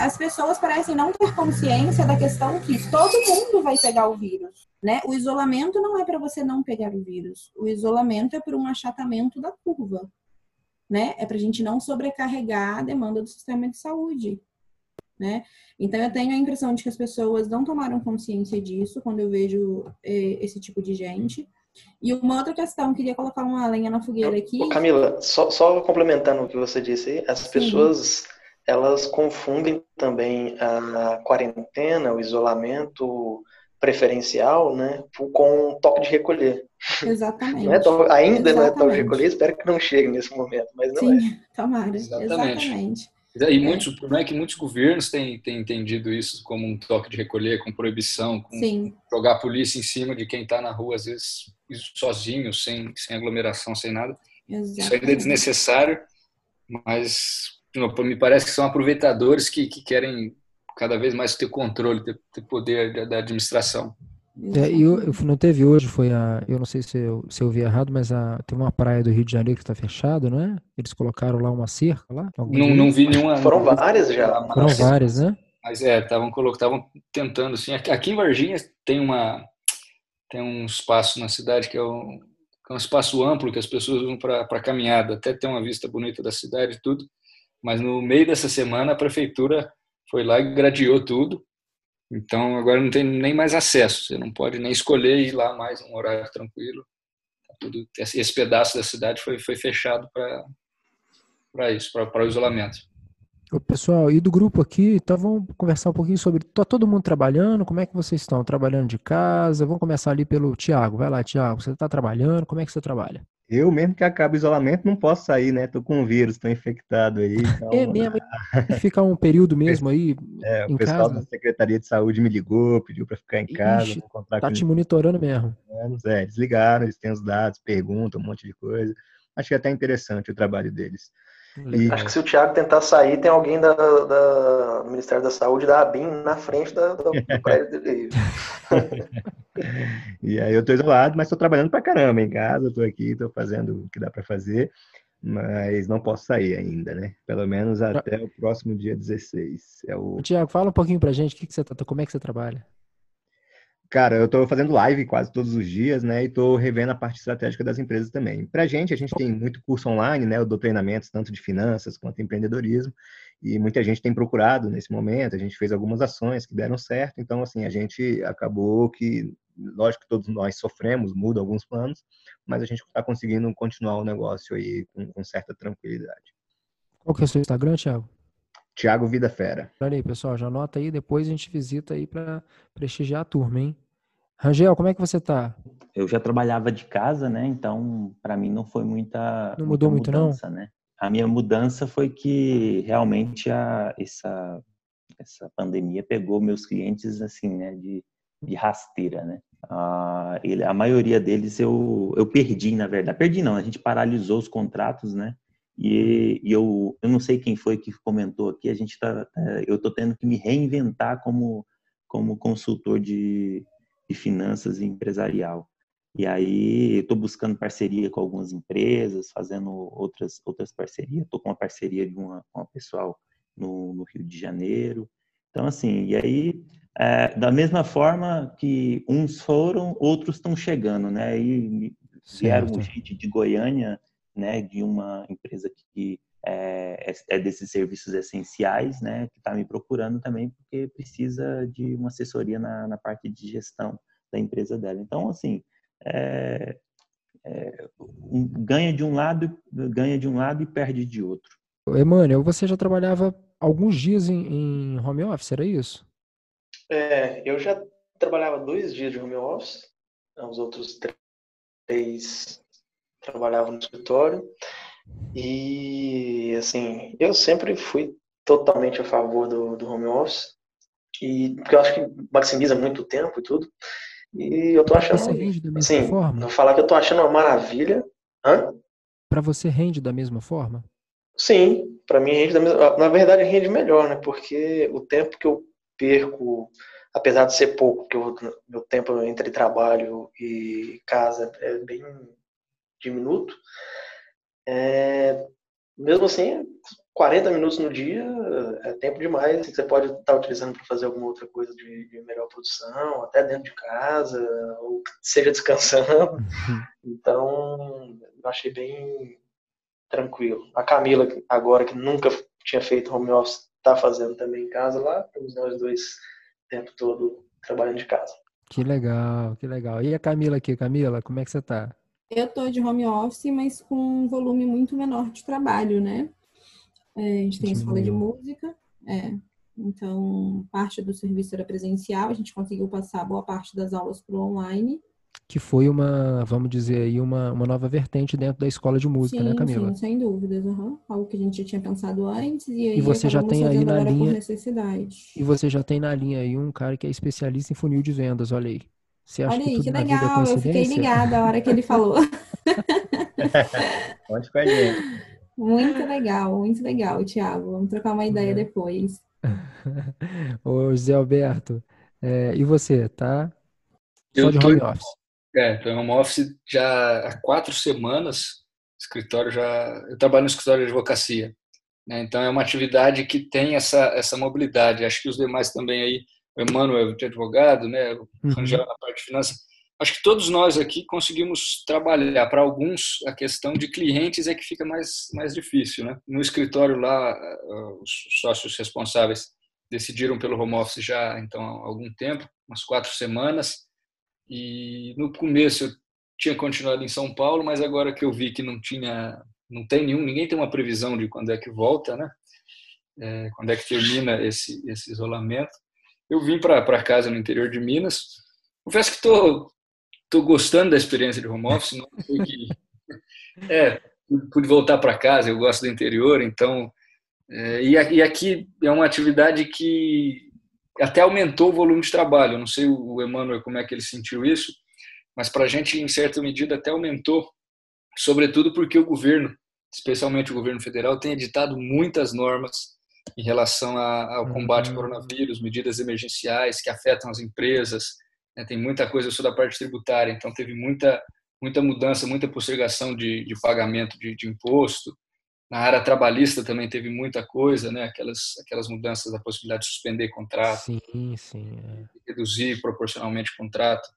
as pessoas parecem não ter consciência da questão que todo mundo vai pegar o vírus, né? O isolamento não é para você não pegar o vírus. O isolamento é por um achatamento da curva, né? É para a gente não sobrecarregar a demanda do sistema de saúde, né? Então eu tenho a impressão de que as pessoas não tomaram consciência disso quando eu vejo eh, esse tipo de gente. E uma outra questão, queria colocar uma lenha na fogueira aqui. Camila, só, só complementando o que você disse, as Sim. pessoas elas confundem também a quarentena, o isolamento preferencial, né, com toque de recolher. Exatamente. Não é to... Ainda Exatamente. não é toque de recolher, espero que não chegue nesse momento, mas não Sim, é. tomara. Exatamente. Exatamente. E muitos, o problema é que muitos governos têm, têm entendido isso como um toque de recolher, com proibição, com Sim. jogar a polícia em cima de quem está na rua, às vezes sozinho, sem, sem aglomeração, sem nada. Exatamente. Isso ainda é desnecessário, mas me parece que são aproveitadores que, que querem cada vez mais ter controle, ter, ter poder da, da administração. É, e eu, eu, não teve hoje, foi a. Eu não sei se eu, se eu vi errado, mas a, tem uma praia do Rio de Janeiro que está fechada, não é? Eles colocaram lá uma cerca lá? Não, não vi nenhuma. Foram várias já. Foram várias, né? Mas é, estavam estavam tentando assim. Aqui em Varginha tem uma tem um espaço na cidade que é um, que é um espaço amplo que as pessoas usam para caminhada, até ter uma vista bonita da cidade e tudo. Mas no meio dessa semana a prefeitura foi lá e gradeou tudo. Então agora não tem nem mais acesso. Você não pode nem escolher ir lá mais um horário tranquilo. Tá tudo esse pedaço da cidade foi foi fechado para isso, para o isolamento. O pessoal, e do grupo aqui, então vamos conversar um pouquinho sobre. Tá todo mundo trabalhando? Como é que vocês estão? Trabalhando de casa? Vamos começar ali pelo Tiago. Vai lá, Tiago. Você está trabalhando? Como é que você trabalha? Eu mesmo que acabe o isolamento não posso sair, né? Tô com um vírus, tô infectado aí. Então... É mesmo. Ficar um período mesmo aí. É, o pessoal casa. da Secretaria de Saúde me ligou, pediu para ficar em casa. Ixi, tá te monitorando mesmo. É, eles ligaram, eles têm os dados, perguntam um monte de coisa. Acho que é até interessante o trabalho deles. E... Acho que se o Thiago tentar sair, tem alguém da, da do Ministério da Saúde, da ABIN, na frente da, do prédio dele. e aí eu estou isolado, mas estou trabalhando para caramba em casa, estou aqui, estou fazendo o que dá para fazer, mas não posso sair ainda, né? Pelo menos até o próximo dia 16. É o... Tiago, fala um pouquinho para gente, que que você, tá, como é que você trabalha? Cara, eu estou fazendo live quase todos os dias, né? E estou revendo a parte estratégica das empresas também. Para a gente, a gente tem muito curso online, né? Eu dou treinamentos tanto de finanças quanto de empreendedorismo. E muita gente tem procurado nesse momento. A gente fez algumas ações que deram certo. Então, assim, a gente acabou que, lógico que todos nós sofremos, muda alguns planos, mas a gente está conseguindo continuar o negócio aí com, com certa tranquilidade. Qual que é o seu Instagram, Thiago? Tiago Vida Fera. Olha aí, pessoal, já anota aí, depois a gente visita aí para prestigiar a turma, hein? Rangel, como é que você tá? Eu já trabalhava de casa, né? Então, para mim não foi muita Não mudou muita mudança, muito não? Né? A minha mudança foi que realmente a, essa essa pandemia pegou meus clientes assim, né, de, de rasteira, né? A, ele, a maioria deles eu, eu perdi, na verdade. Perdi não, a gente paralisou os contratos, né? E, e eu, eu não sei quem foi que comentou aqui, a gente tá, é, eu tô tendo que me reinventar como, como consultor de, de finanças e empresarial. E aí estou buscando parceria com algumas empresas, fazendo outras outras parcerias. Estou com uma parceria de uma, uma pessoal no, no, Rio de Janeiro. Então assim, e aí é, da mesma forma que uns foram, outros estão chegando, né? E vieram gente de Goiânia, né? De uma empresa que é, é, é desses serviços essenciais, né? Que está me procurando também porque precisa de uma assessoria na, na parte de gestão da empresa dela. Então, assim, é, é, um, ganha de um lado, ganha de um lado e perde de outro. Emmanuel, você já trabalhava alguns dias em, em home office, era isso? É, eu já trabalhava dois dias de home office, os outros três trabalhavam no escritório. E, assim, eu sempre fui totalmente a favor do, do home office, e, porque eu acho que maximiza muito tempo e tudo. E eu tô achando. Você rende da mesma assim, forma? Não falar que eu tô achando uma maravilha. Hã? Para você rende da mesma forma? Sim, para mim rende da mesma. Na verdade, rende melhor, né? Porque o tempo que eu perco, apesar de ser pouco, que o meu tempo entre trabalho e casa é bem diminuto, é, mesmo assim, 40 minutos no dia é tempo demais. Você pode estar utilizando para fazer alguma outra coisa de, de, melhor produção, até dentro de casa, ou seja descansando. Então, achei bem tranquilo. A Camila, agora que nunca tinha feito home office, está fazendo também em casa lá. Estamos nós dois o tempo todo trabalhando de casa. Que legal, que legal. E a Camila aqui, Camila, como é que você está? Eu estou de home office, mas com um volume muito menor de trabalho, né? É, a gente tem escola de música, é. Então, parte do serviço era presencial, a gente conseguiu passar boa parte das aulas para o online. Que foi uma, vamos dizer aí, uma, uma nova vertente dentro da escola de música, né, sim, né, Camila? Sim, sem dúvidas. Uhum. Algo que a gente já tinha pensado antes e aí e você já tem aí na linha necessidade. E você já tem na linha aí um cara que é especialista em funil de vendas, olha aí. Você acha olha aí, que, que é legal, é eu fiquei ligada a hora que ele falou. Pode com a gente. Muito legal, muito legal, Thiago. Vamos trocar uma ideia é. depois. Ô, José Alberto, é, e você, tá? Só de home office? É, tô em home office já há quatro semanas. Escritório já. Eu trabalho no escritório de advocacia. Né? Então é uma atividade que tem essa, essa mobilidade. Acho que os demais também aí, o Emmanuel de advogado, né? o uhum. Angel na parte de finanças, acho que todos nós aqui conseguimos trabalhar. Para alguns, a questão de clientes é que fica mais, mais difícil. Né? No escritório lá, ah, os sócios responsáveis decidiram pelo home office já então há algum tempo, umas quatro semanas. E no começo eu tinha continuado em São Paulo, mas agora que eu vi que não tinha, não tem nenhum, ninguém tem uma previsão de quando é que volta, né? É, quando é que termina esse, esse isolamento. Eu vim para casa no interior de Minas. Confesso que estou estou gostando da experiência de home office. Não foi que, é, pude voltar para casa, eu gosto do interior, então. É, e, e aqui é uma atividade que até aumentou o volume de trabalho. Eu não sei o Emmanuel como é que ele sentiu isso, mas para a gente, em certa medida, até aumentou, sobretudo porque o governo especialmente o governo federal, tem editado muitas normas em relação a, ao combate ao uhum. coronavírus, medidas emergenciais que afetam as empresas. Né? Tem muita coisa, eu sou da parte tributária, então teve muita, muita mudança, muita postergação de, de pagamento de, de imposto. Na área trabalhista também teve muita coisa, né? Aquelas aquelas mudanças da possibilidade de suspender contrato, sim, sim, é. reduzir proporcionalmente o contrato.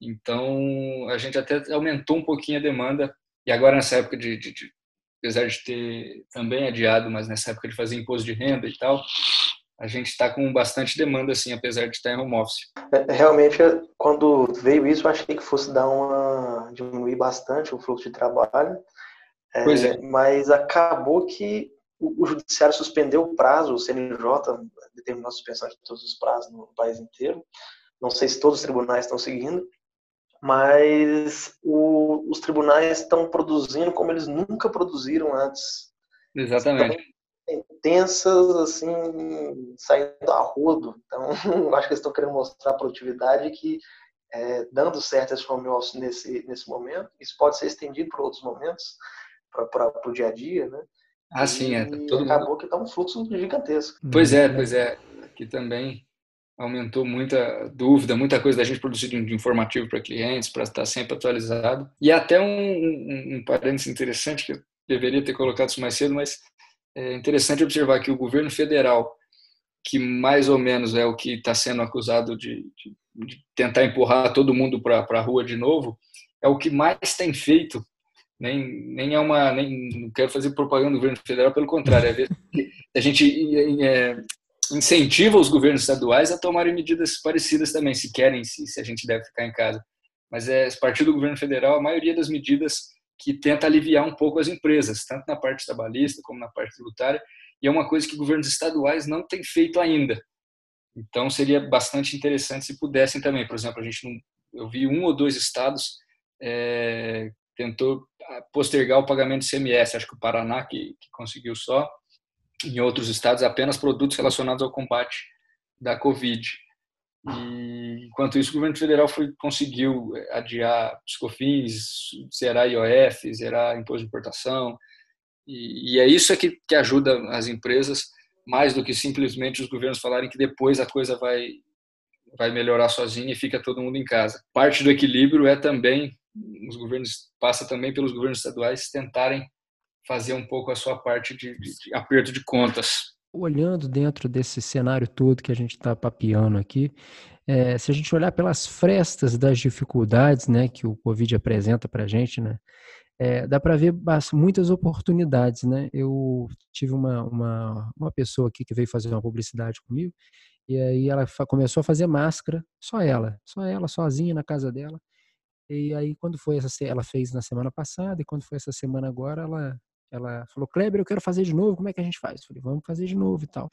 Então a gente até aumentou um pouquinho a demanda e agora nessa época de, de, de apesar de ter também adiado, mas nessa época de fazer imposto de renda e tal, a gente está com bastante demanda, assim, apesar de estar em home office. É, realmente, quando veio isso, eu achei que fosse dar uma diminuir bastante o fluxo de trabalho. É, pois é. Mas acabou que o, o judiciário suspendeu o prazo, o CNJ determinou a suspensão de todos os prazos no país inteiro. Não sei se todos os tribunais estão seguindo, mas o, os tribunais estão produzindo como eles nunca produziram antes. Exatamente. Intensas, assim, saindo a rodo. Então, acho que eles estão querendo mostrar a produtividade que, é, dando certo esse home office nesse, nesse momento, isso pode ser estendido para outros momentos, para o dia a dia, né? Ah, sim, é. Todo acabou mundo... que está um fluxo gigantesco. Pois é, pois é. Aqui também aumentou muita dúvida, muita coisa da gente produzir de informativo para clientes, para estar sempre atualizado. E até um, um, um parênteses interessante, que eu deveria ter colocado isso mais cedo, mas é interessante observar que o governo federal, que mais ou menos é o que está sendo acusado de, de, de, tentar empurrar todo mundo para a rua de novo, é o que mais tem feito. Nem, nem é uma. Nem, não quero fazer propaganda do governo federal, pelo contrário, é a gente é, incentiva os governos estaduais a tomarem medidas parecidas também, se querem, se, se a gente deve ficar em casa. Mas é a partir do governo federal, a maioria das medidas que tenta aliviar um pouco as empresas, tanto na parte trabalhista como na parte tributária, e é uma coisa que governos estaduais não têm feito ainda. Então seria bastante interessante se pudessem também, por exemplo, a gente não, eu vi um ou dois estados é, tentou postergar o pagamento de CMS, acho que o Paraná que, que conseguiu só, em outros estados apenas produtos relacionados ao combate da Covid. E, enquanto isso, o governo federal foi, conseguiu adiar os COFINS, zerar IOF, zerar imposto de importação. E, e é isso é que, que ajuda as empresas, mais do que simplesmente os governos falarem que depois a coisa vai, vai melhorar sozinha e fica todo mundo em casa. Parte do equilíbrio é também, os governos, passa também pelos governos estaduais tentarem fazer um pouco a sua parte de, de, de aperto de contas. Olhando dentro desse cenário todo que a gente está papeando aqui, é, se a gente olhar pelas frestas das dificuldades né, que o Covid apresenta para a gente, né, é, dá para ver muitas oportunidades. Né? Eu tive uma, uma, uma pessoa aqui que veio fazer uma publicidade comigo, e aí ela começou a fazer máscara, só ela, só ela, sozinha na casa dela. E aí, quando foi essa, ela fez na semana passada, e quando foi essa semana agora, ela ela falou, Kleber, eu quero fazer de novo, como é que a gente faz? Eu falei, vamos fazer de novo e tal.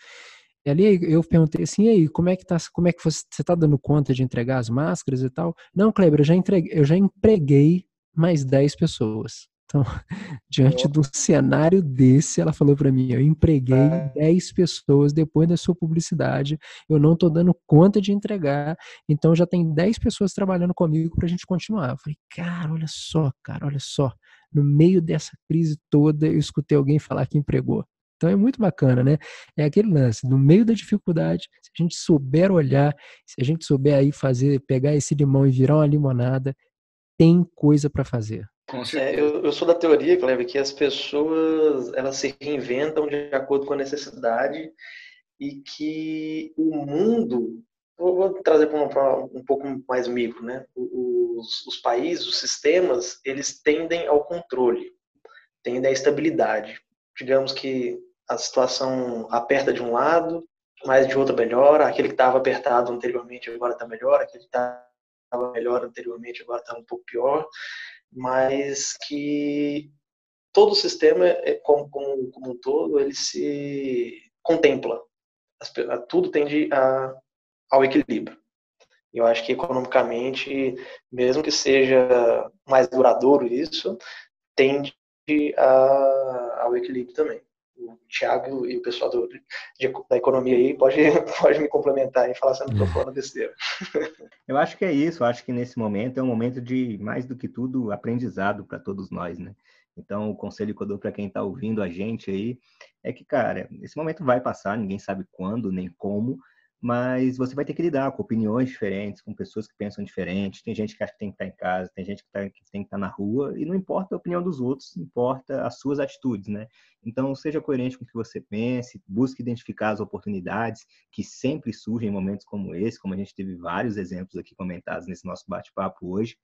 E ali eu perguntei assim, e aí, como é que tá, como é que você, você tá dando conta de entregar as máscaras e tal? Não, Kleber, eu já entreguei, eu já empreguei mais 10 pessoas. Então, diante de um cenário desse, ela falou para mim: eu empreguei é. 10 pessoas depois da sua publicidade, eu não estou dando conta de entregar, então já tem 10 pessoas trabalhando comigo para a gente continuar. Eu falei: cara, olha só, cara, olha só no meio dessa crise toda, eu escutei alguém falar que empregou. Então é muito bacana, né? É aquele lance, no meio da dificuldade, se a gente souber olhar, se a gente souber aí fazer, pegar esse limão e virar uma limonada, tem coisa para fazer. É, eu, eu, sou da teoria, Cleber, que as pessoas elas se reinventam de acordo com a necessidade e que o mundo vou, vou trazer para um, um, pouco mais micro, né? Os, os, países, os sistemas, eles tendem ao controle, tendem à estabilidade. Digamos que a situação aperta de um lado, mas de outro melhora. Aquele que estava apertado anteriormente agora está melhor, aquele que estava melhor anteriormente agora está um pouco pior, mas que todo o sistema, é, como, como, como um todo, ele se contempla. Tudo tende a ao equilíbrio. Eu acho que economicamente, mesmo que seja mais duradouro isso, tende a, ao equilíbrio também. O Thiago e o pessoal do, de, da economia aí pode, pode me complementar e falar se eu não estou falando besteira. Eu acho que é isso. Eu acho que nesse momento é um momento de, mais do que tudo, aprendizado para todos nós, né? Então, o conselho que eu dou para quem está ouvindo a gente aí é que, cara, esse momento vai passar, ninguém sabe quando nem como, mas você vai ter que lidar com opiniões diferentes, com pessoas que pensam diferente. Tem gente que acha que tem que estar em casa, tem gente que, tá, que tem que estar na rua, e não importa a opinião dos outros, importa as suas atitudes, né? Então, seja coerente com o que você pense, busque identificar as oportunidades que sempre surgem em momentos como esse, como a gente teve vários exemplos aqui comentados nesse nosso bate-papo hoje.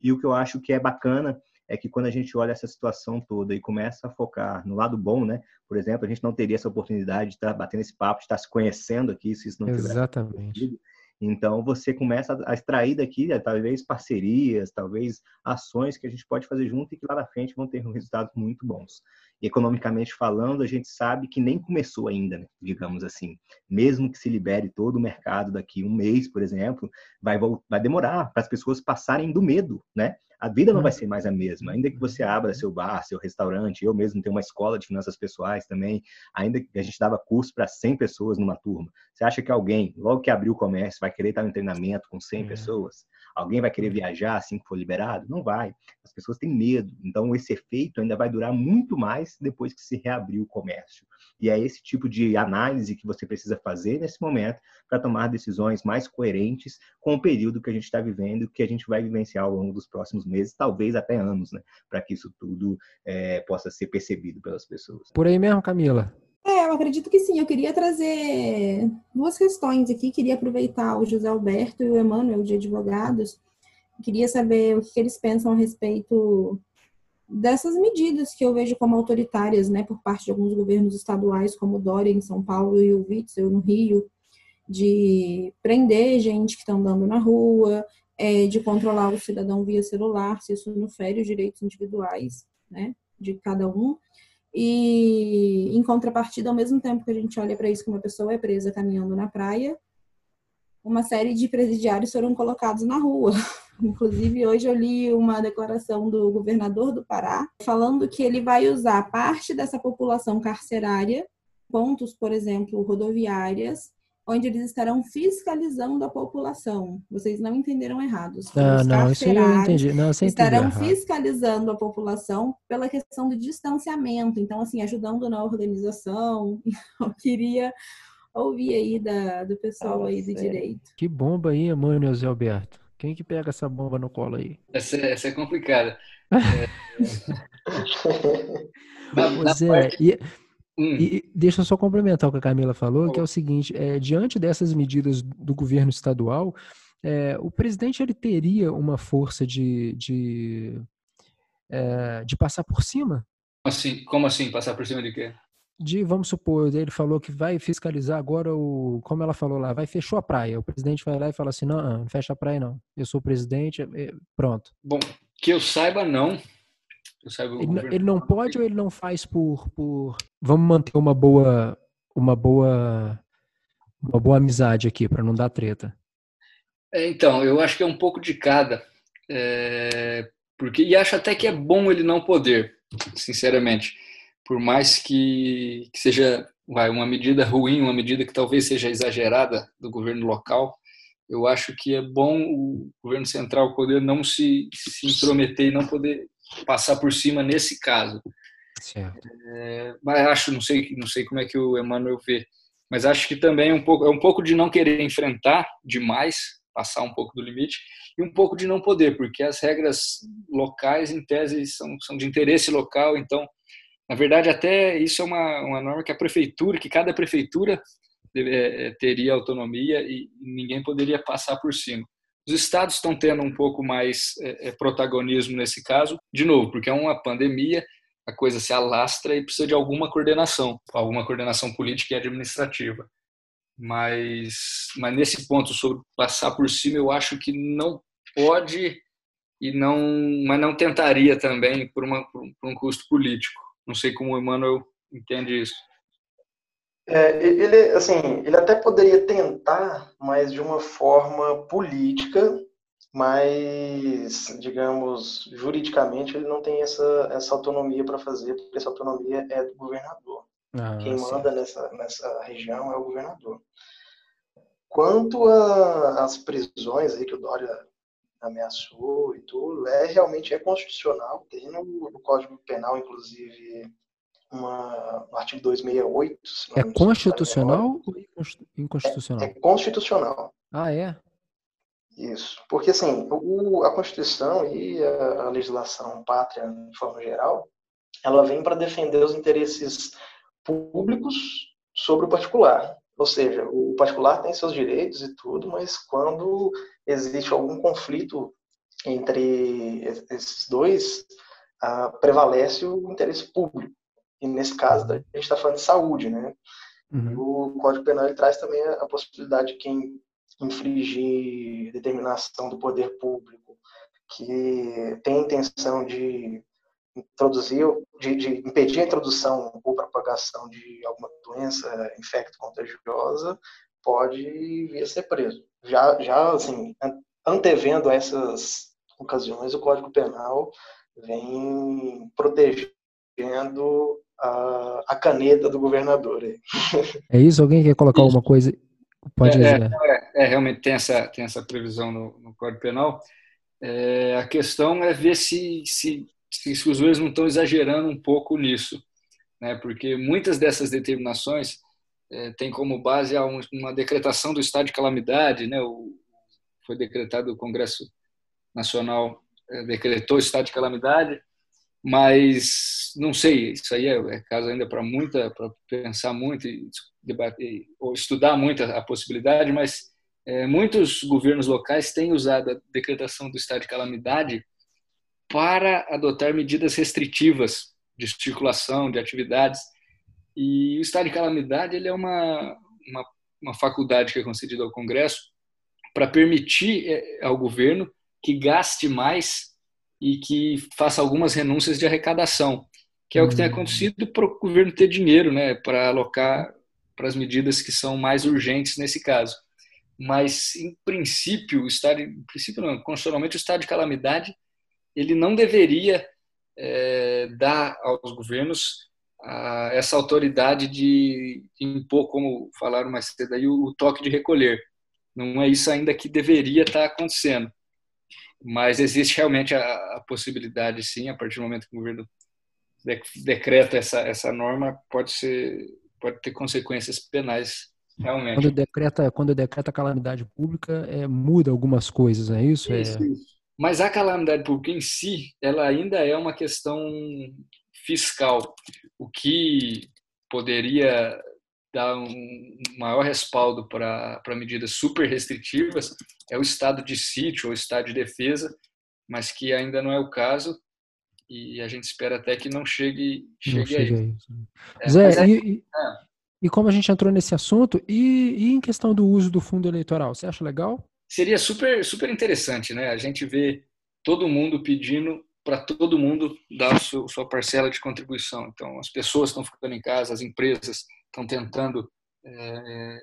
E o que eu acho que é bacana é que quando a gente olha essa situação toda e começa a focar no lado bom, né? Por exemplo, a gente não teria essa oportunidade de estar batendo esse papo, de estar se conhecendo aqui, se isso não tivesse Exatamente. Então, você começa a extrair daqui, né, talvez, parcerias, talvez ações que a gente pode fazer junto e que lá na frente vão ter resultados muito bons. Economicamente falando, a gente sabe que nem começou ainda, né, digamos assim. Mesmo que se libere todo o mercado daqui um mês, por exemplo, vai, vai demorar para as pessoas passarem do medo, né? a vida não vai uhum. ser mais a mesma. Ainda que você abra seu bar, seu restaurante, eu mesmo tenho uma escola de finanças pessoais também, ainda que a gente dava curso para 100 pessoas numa turma. Você acha que alguém, logo que abrir o comércio, vai querer estar no treinamento com 100 é. pessoas? Alguém vai querer viajar assim que for liberado? Não vai. As pessoas têm medo. Então, esse efeito ainda vai durar muito mais depois que se reabrir o comércio. E é esse tipo de análise que você precisa fazer nesse momento para tomar decisões mais coerentes com o período que a gente está vivendo, que a gente vai vivenciar ao longo dos próximos meses, talvez até anos, né? Para que isso tudo é, possa ser percebido pelas pessoas. Por aí mesmo, Camila? Eu acredito que sim. Eu queria trazer duas questões aqui. Queria aproveitar o José Alberto e o Emanuel de advogados. Queria saber o que eles pensam a respeito dessas medidas que eu vejo como autoritárias, né, por parte de alguns governos estaduais, como o Dória em São Paulo e o Witzel no Rio, de prender gente que está andando na rua, é, de controlar o cidadão via celular, se isso não fere os direitos individuais, né, de cada um. E, em contrapartida, ao mesmo tempo que a gente olha para isso que uma pessoa é presa caminhando na praia, uma série de presidiários foram colocados na rua. Inclusive, hoje eu li uma declaração do governador do Pará falando que ele vai usar parte dessa população carcerária, pontos, por exemplo, rodoviárias, onde eles estarão fiscalizando a população. Vocês não entenderam errado. Ah, não, isso eu entendi. Não, você estarão fiscalizando a população pela questão do distanciamento. Então, assim, ajudando na organização. Eu queria ouvir aí da, do pessoal ah, aí do direito. Que bomba aí, mano, Zé Alberto. Quem que pega essa bomba no colo aí? Essa, essa é complicada. É... na, Zé, parte... e Hum. E deixa eu só complementar o que a Camila falou, que é o seguinte: é, diante dessas medidas do governo estadual, é, o presidente ele teria uma força de, de, é, de passar por cima? Assim, como assim? Passar por cima de quê? De, vamos supor, ele falou que vai fiscalizar agora o. Como ela falou lá, vai fechou a praia. O presidente vai lá e fala assim: não, não, fecha a praia, não. Eu sou o presidente, é, pronto. Bom, que eu saiba, não. Ele, ele, não pode ou ele não faz por, por vamos manter uma boa uma boa uma boa amizade aqui para não dar treta. É, então, eu acho que é um pouco de cada, é, porque e acho até que é bom ele não poder, sinceramente, por mais que, que seja vai, uma medida ruim, uma medida que talvez seja exagerada do governo local, eu acho que é bom o governo central poder não se, se intrometer e não poder passar por cima nesse caso. É, mas acho, não sei, não sei como é que o Emmanuel vê, mas acho que também é um pouco, é um pouco de não querer enfrentar demais, passar um pouco do limite, e um pouco de não poder, porque as regras locais, em tese, são, são de interesse local, então, na verdade, até isso é uma, uma norma que a prefeitura, que cada prefeitura é, é, teria autonomia e ninguém poderia passar por cima. Os estados estão tendo um pouco mais é, é, protagonismo nesse caso, de novo, porque é uma pandemia, a coisa se alastra e precisa de alguma coordenação, alguma coordenação política e administrativa. Mas, mas nesse ponto sobre passar por cima, eu acho que não pode e não, mas não tentaria também por, uma, por um custo político. Não sei como o Emmanuel entende isso. É, ele, assim, ele até poderia tentar, mas de uma forma política, mas, digamos, juridicamente ele não tem essa, essa autonomia para fazer, porque essa autonomia é do governador. Ah, Quem sim. manda nessa, nessa região é o governador. Quanto às prisões aí que o Dória ameaçou e tudo, é realmente é constitucional. Tem no, no Código Penal, inclusive, uma, no artigo 268. É constitucional ou inconstitucional? É, é, constitucional. Ah, é? Isso. Porque, assim, o, a Constituição e a, a legislação pátria, de forma geral, ela vem para defender os interesses públicos sobre o particular. Ou seja, o particular tem seus direitos e tudo, mas quando existe algum conflito entre esses dois, uh, prevalece o interesse público. E nesse caso, a gente está falando de saúde, né? Uhum. O Código Penal ele traz também a possibilidade de quem infringir determinação do poder público que tem intenção de introduzir, de, de, impedir a introdução ou propagação de alguma doença infecto-contagiosa, pode vir a ser preso. Já, já assim, antevendo essas ocasiões, o Código Penal vem protegendo a, a caneta do governador. É isso? Alguém quer colocar alguma coisa? Pode é, dizer. É, é, realmente tem essa, tem essa previsão no, no Código Penal. É, a questão é ver se, se se os juízes não estão exagerando um pouco nisso, né? Porque muitas dessas determinações é, têm como base uma decretação do estado de calamidade, né? O, foi decretado o Congresso Nacional é, decretou o estado de calamidade, mas não sei, isso aí é, é caso ainda para muita, para pensar muito e debater ou estudar muito a, a possibilidade, mas é, muitos governos locais têm usado a decretação do estado de calamidade para adotar medidas restritivas de circulação, de atividades. E o estado de calamidade ele é uma, uma, uma faculdade que é concedida ao Congresso para permitir eh, ao governo que gaste mais e que faça algumas renúncias de arrecadação, que é o que tem hum. acontecido para o governo ter dinheiro né, para alocar para as medidas que são mais urgentes nesse caso. Mas, em princípio, o estado, em princípio não, constitucionalmente, o estado de calamidade ele não deveria é, dar aos governos a, essa autoridade de, de, impor, como falaram mais cedo aí, o, o, toque de recolher. Não é isso ainda que deveria estar acontecendo. Mas existe realmente a, a possibilidade, sim, a partir do momento que o governo decreta essa, essa norma, pode, ser, pode ter consequências penais realmente. Quando decreta, quando decreta calamidade pública, é, muda algumas coisas, é isso? Isso, é... isso. Mas a calamidade pública em si, ela ainda é uma questão fiscal, o que poderia dar um maior respaldo para medidas super restritivas é o estado de sítio ou estado de defesa, mas que ainda não é o caso e a gente espera até que não chegue, chegue, não aí. É, Zé, é, e, é. e, como a gente entrou nesse assunto, e, e em questão do uso do fundo eleitoral, você acha legal? seria super, super interessante, né? A gente vê todo mundo pedindo para todo mundo dar sua parcela de contribuição. Então, as pessoas estão ficando em casa, as empresas estão tentando é,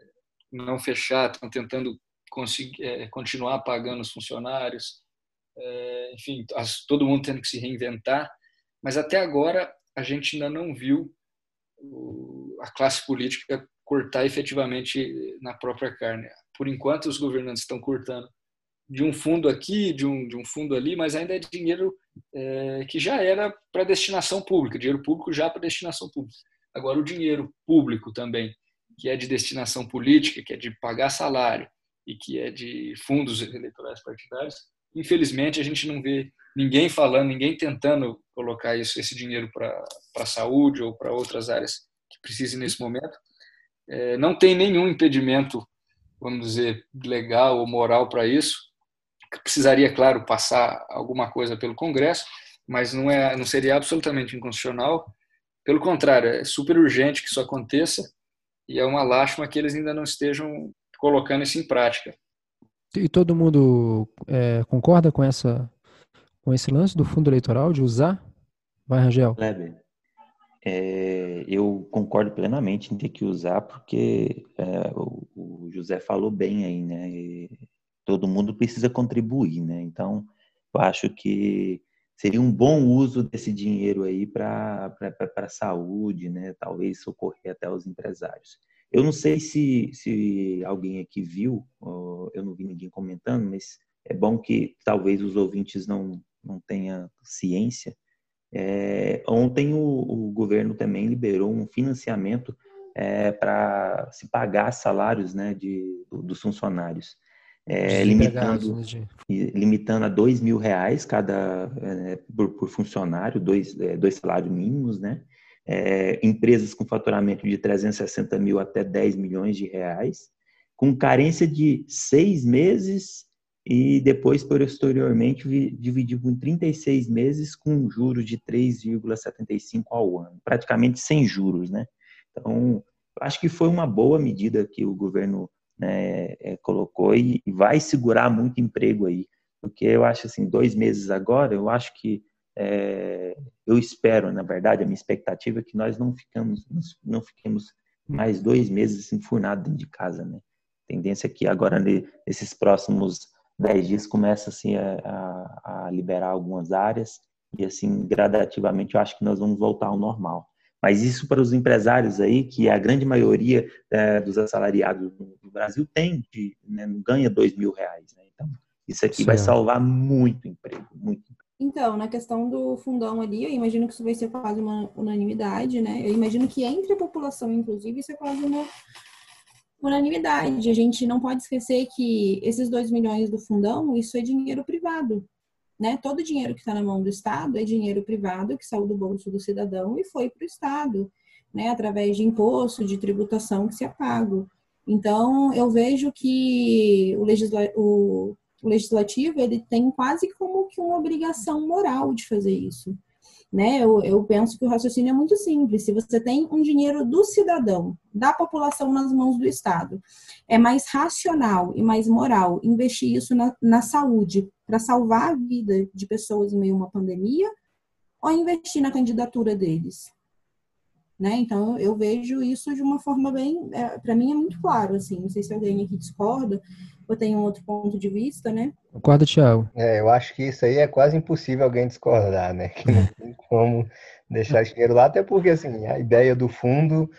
não fechar, estão tentando conseguir, é, continuar pagando os funcionários, é, enfim, as, todo mundo tendo que se reinventar. Mas até agora a gente ainda não viu o, a classe política cortar efetivamente na própria carne por enquanto os governantes estão cortando de um fundo aqui, de um, de um fundo ali, mas ainda é dinheiro é, que já era para destinação pública, dinheiro público já para destinação pública. Agora, o dinheiro público também, que é de destinação política, que é de pagar salário e que é de fundos eleitorais partidários, infelizmente a gente não vê ninguém falando, ninguém tentando colocar isso, esse dinheiro para a saúde ou para outras áreas que precisem nesse momento. É, não tem nenhum impedimento vamos dizer, legal ou moral para isso. Precisaria, claro, passar alguma coisa pelo Congresso, mas não, é, não seria absolutamente inconstitucional. Pelo contrário, é super urgente que isso aconteça e é uma lástima que eles ainda não estejam colocando isso em prática. E todo mundo é, concorda com essa com esse lance do fundo eleitoral de usar? Vai, Rangel. Kleber, é, eu concordo plenamente em ter que usar, porque é, o, o, José falou bem aí, né? E todo mundo precisa contribuir, né? Então, eu acho que seria um bom uso desse dinheiro aí para a saúde, né? Talvez socorrer até os empresários. Eu não sei se, se alguém aqui viu, eu não vi ninguém comentando, mas é bom que talvez os ouvintes não, não tenham ciência. É, ontem o, o, governo também liberou um financiamento é, para se pagar salários né, de, dos funcionários. É, limitando, né, limitando a dois mil reais cada é, por, por, funcionário, dois, é, dois salários mínimos, né? É, empresas com faturamento de 360 mil até 10 milhões de reais, com carência de seis meses e depois, posteriormente, dividido em 36 meses com juros de 3,75 ao ano, praticamente sem juros, né? Então, acho que foi uma boa medida que o governo né, é, colocou e, e, vai segurar muito emprego aí, porque eu acho assim, dois meses agora, eu acho que é, eu espero, na verdade, a minha expectativa é que nós não ficamos, não fiquemos mais dois meses enfurnados dentro de casa, né? tendência é que agora nesses próximos dez dias começa assim a, a, a liberar algumas áreas e assim gradativamente eu acho que nós vamos voltar ao normal. Mas isso para os empresários aí, que a grande maioria é, dos assalariados no Brasil tem, de, né, ganha dois mil reais. Né? Então, isso aqui Sim. vai salvar muito emprego, muito Então, na questão do fundão ali, eu imagino que isso vai ser quase uma unanimidade, né? Eu imagino que entre a população, inclusive, isso é quase uma unanimidade. A gente não pode esquecer que esses dois milhões do fundão, isso é dinheiro privado né? Todo dinheiro que está na mão do Estado é dinheiro privado que saiu do bolso do cidadão e foi para o Estado, né? Através de imposto, de tributação que se é pago. Então, eu vejo que o, legisla o, o legislativo ele tem quase como que uma obrigação moral de fazer isso. Né? Eu, eu, penso que o raciocínio é muito simples. Se você tem um dinheiro do cidadão, da população nas mãos do Estado, é mais racional e mais moral investir isso na, na saúde para salvar a vida de pessoas em meio a uma pandemia ou investir na candidatura deles? Né? Então, eu vejo isso de uma forma bem, é, para mim é muito claro, assim, não sei se alguém aqui discorda, ou tem um outro ponto de vista, né? Concordo, Thiago. É, eu acho que isso aí é quase impossível alguém discordar, né? Que não tem como deixar dinheiro lá, até porque, assim, a ideia do fundo,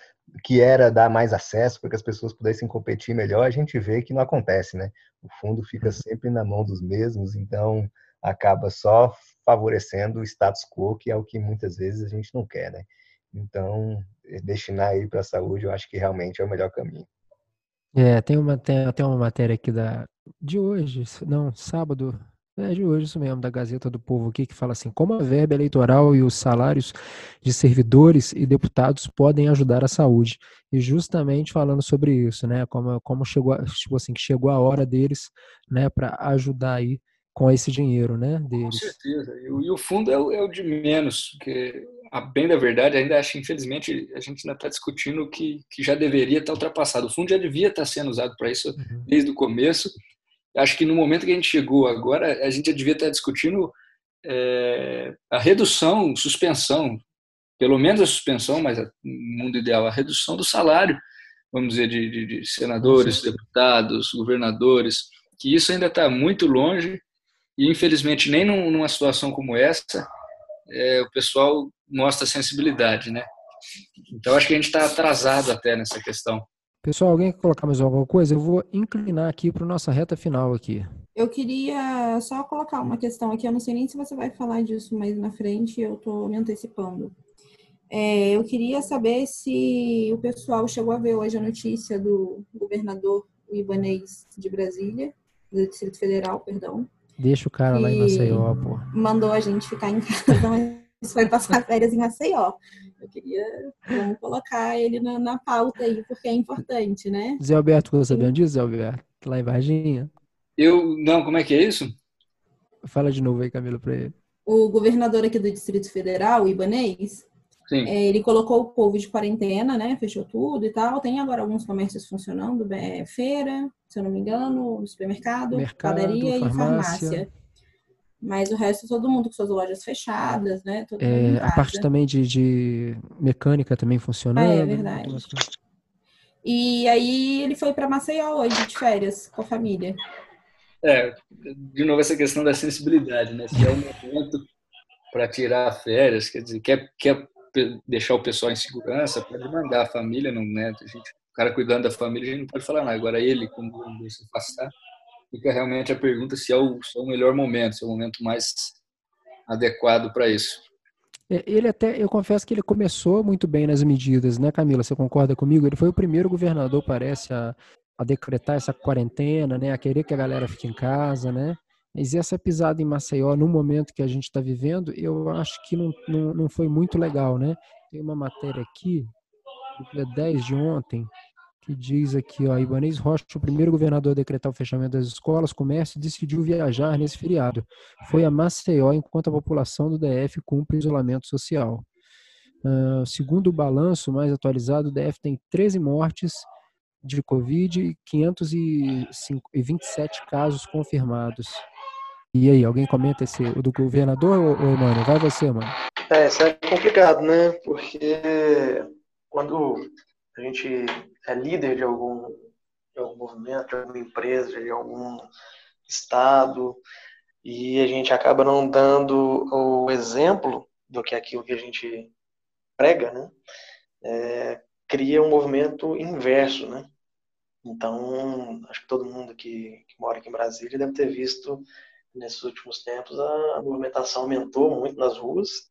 que era dar mais acesso para que as pessoas pudessem competir melhor, a gente vê que não acontece, né? O fundo fica sempre na mão dos mesmos, então acaba só favorecendo o status quo, que é o que muitas vezes a gente não quer, né? Então, destinar aí para a saúde, eu acho que realmente é o melhor caminho. É, tem uma, tem, tem uma matéria aqui da, de hoje, não, sábado, é de hoje isso mesmo, da Gazeta do Povo aqui, que fala assim, como a verba eleitoral e os salários de servidores e deputados podem ajudar a saúde. E justamente falando sobre isso, né, como, como chegou, tipo assim, que chegou a hora deles, né, para ajudar aí com esse dinheiro, né, deles. Com certeza, e o, e o fundo é o, é o de menos, porque a bem da verdade, ainda acho infelizmente a gente ainda está discutindo que, que já deveria estar ultrapassado. O fundo já devia estar sendo usado para isso uhum. desde o começo. Acho que no momento que a gente chegou agora, a gente já devia estar discutindo é, a redução, suspensão, pelo menos a suspensão, mas no mundo ideal, a redução do salário, vamos dizer, de, de, de senadores, deputados, governadores, que isso ainda está muito longe e infelizmente nem numa situação como essa é, o pessoal mostra sensibilidade, né? Então acho que a gente está atrasado até nessa questão. Pessoal, alguém quer colocar mais alguma coisa? Eu vou inclinar aqui para nossa reta final aqui. Eu queria só colocar uma questão aqui. Eu não sei nem se você vai falar disso mais na frente. Eu estou me antecipando. É, eu queria saber se o pessoal chegou a ver hoje a notícia do governador Ibanês de Brasília, do Distrito Federal, perdão, Deixa o cara lá em Maceió, pô. Mandou a gente ficar em casa, mas foi passar férias em Maceió. Eu queria vamos colocar ele na, na, pauta aí, porque é importante, né? Zé Alberto, você sabendo disso, Zé Alberto? Lá em Varginha. Eu, não, como é que é isso? Fala de novo aí, Camilo, para ele. O governador aqui do Distrito Federal, o Ibanês, é, ele colocou o povo de quarentena, né? Fechou tudo e tal. Tem agora alguns comércios funcionando, é, feira, se eu não me engano, supermercado, Mercado, padaria farmácia. e farmácia. Mas o resto, todo mundo com suas lojas fechadas, né? É, a parte também de, de, mecânica também funcionando. É, é verdade. E aí ele foi para Maceió hoje de férias com a família. É, de novo essa questão da sensibilidade, né? Se é um momento para tirar férias, quer dizer, quer, quer deixar o pessoal em segurança, pode mandar a família, não, né? A gente, o cara cuidando da família, a gente não pode falar nada. Agora ele, como se afastar, fica realmente a pergunta se é o, se é o melhor momento, se é o momento mais adequado para isso. É, ele até, eu confesso que ele começou muito bem nas medidas, né, Camila? Você concorda comigo? Ele foi o primeiro governador, parece, a, a decretar essa quarentena, né, a querer que a galera fique em casa, né? Mas essa pisada em Maceió, no momento que a gente está vivendo, eu acho que não, não, não foi muito legal, né? Tem uma matéria aqui, do dia 10 de ontem, que diz aqui, ó, Ibanez Rocha, o primeiro governador a decretar o fechamento das escolas, comércio, decidiu viajar nesse feriado. Foi a Maceió, enquanto a população do DF cumpre isolamento social. Uh, segundo o balanço mais atualizado, o DF tem 13 mortes de Covid e 527 casos confirmados. E aí, alguém comenta esse, o do governador ou, ou mano? Vai você, mano. É, isso é complicado, né? Porque quando a gente é líder de algum, de algum movimento, de alguma empresa, de algum estado, e a gente acaba não dando o exemplo do que é aquilo que a gente prega, né? É, cria um movimento inverso, né? Então, acho que todo mundo que, que, mora aqui em Brasília deve ter visto nesses últimos tempos a movimentação aumentou muito nas ruas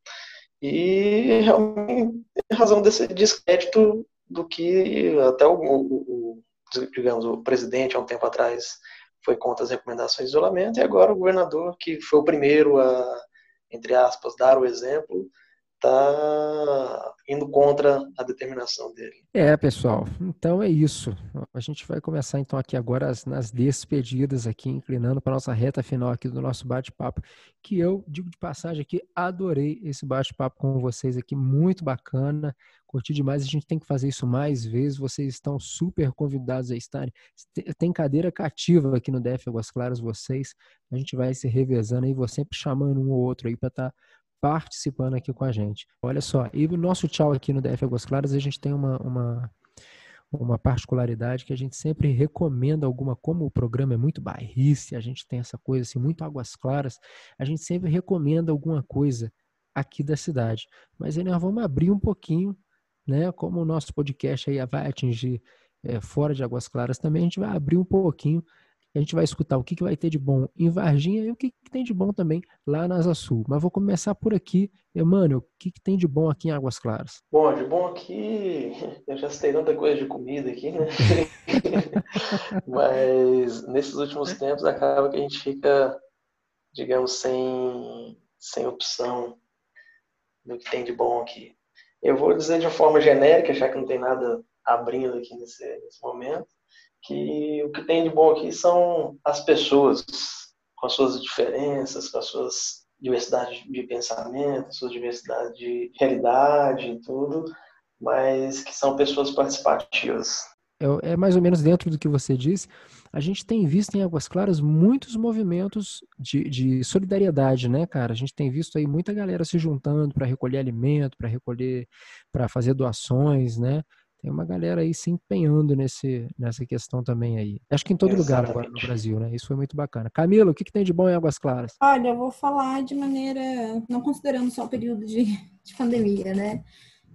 e realmente em razão desse descrédito do que até o, o, o, digamos, o presidente, há um tempo atrás, foi contra as recomendações de isolamento, e agora o governador, que foi o primeiro a, entre aspas, dar o exemplo, está indo contra a determinação dele. É, pessoal. Então é isso. A gente vai começar então aqui agora as, nas despedidas aqui, inclinando para nossa reta final aqui do nosso bate-papo, que eu digo de passagem aqui, adorei esse bate-papo com vocês aqui, muito bacana. Curti demais, a gente tem que fazer isso mais vezes. Vocês estão super convidados a estarem. Tem cadeira cativa aqui no DF Águas Claras, vocês. A gente vai se revezando aí, vou sempre chamando um ou outro aí para estar tá participando aqui com a gente. Olha só, e o nosso tchau aqui no DF Águas Claras, a gente tem uma, uma, uma particularidade que a gente sempre recomenda alguma, como o programa é muito bairrice, a gente tem essa coisa assim, muito águas claras, a gente sempre recomenda alguma coisa aqui da cidade. Mas aí nós vamos abrir um pouquinho, né? Como o nosso podcast aí vai atingir é, fora de Águas Claras também, a gente vai abrir um pouquinho a gente vai escutar o que, que vai ter de bom em Varginha e o que, que tem de bom também lá na Asa Sul. Mas vou começar por aqui. Emmanuel, o que, que tem de bom aqui em Águas Claras? Bom, de bom aqui, eu já citei tanta coisa de comida aqui, né? Mas nesses últimos tempos acaba que a gente fica, digamos, sem, sem opção do que tem de bom aqui. Eu vou dizer de uma forma genérica, já que não tem nada abrindo aqui nesse, nesse momento que o que tem de bom aqui são as pessoas, com as suas diferenças, com as suas diversidade de pensamento, sua diversidade de realidade e tudo, mas que são pessoas participativas. É, é mais ou menos dentro do que você disse. A gente tem visto em Águas Claras muitos movimentos de, de solidariedade, né, cara? A gente tem visto aí muita galera se juntando para recolher alimento, para recolher, para fazer doações, né? Tem uma galera aí se empenhando nesse, nessa questão também aí. Acho que em todo Exatamente. lugar agora no Brasil, né? Isso foi muito bacana. Camila, o que, que tem de bom em Águas Claras? Olha, eu vou falar de maneira, não considerando só o período de, de pandemia, né?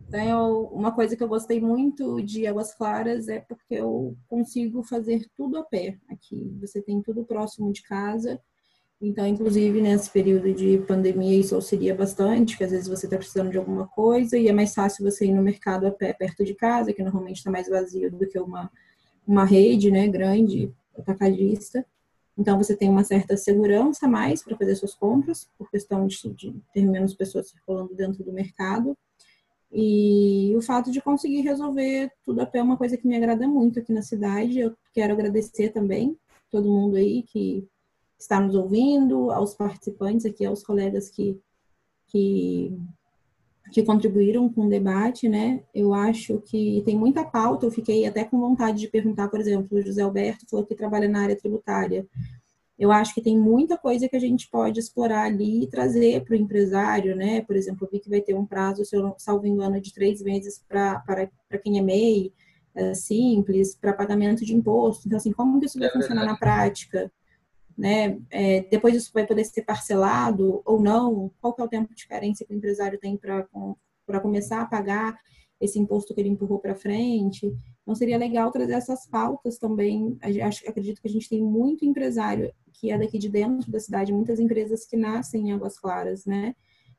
Então, eu, uma coisa que eu gostei muito de Águas Claras é porque eu consigo fazer tudo a pé aqui. Você tem tudo próximo de casa então, inclusive, nesse período de pandemia, isso auxilia bastante, porque às vezes você está precisando de alguma coisa e é mais fácil você ir no mercado a pé perto de casa, que normalmente está mais vazio do que uma, uma rede né, grande, atacadista. Então, você tem uma certa segurança a mais para fazer suas compras, por questão de, de ter menos pessoas circulando dentro do mercado. E o fato de conseguir resolver tudo a pé é uma coisa que me agrada muito aqui na cidade. Eu quero agradecer também todo mundo aí que está nos ouvindo, aos participantes aqui, aos colegas que, que, que contribuíram com o debate, né? Eu acho que tem muita pauta, eu fiquei até com vontade de perguntar, por exemplo, o José Alberto falou que trabalha na área tributária. Eu acho que tem muita coisa que a gente pode explorar ali e trazer para o empresário, né? Por exemplo, eu vi que vai ter um prazo, se eu não salvo engano, de três meses para quem é MEI, é simples, para pagamento de imposto. Então, assim, como que isso vai é funcionar na prática? Né? É, depois isso vai poder ser parcelado ou não? Qual que é o tempo de carência que o empresário tem para começar a pagar esse imposto que ele empurrou para frente? Então, seria legal trazer essas pautas também. Acho, acredito que a gente tem muito empresário que é daqui de dentro da cidade, muitas empresas que nascem em Águas Claras, né?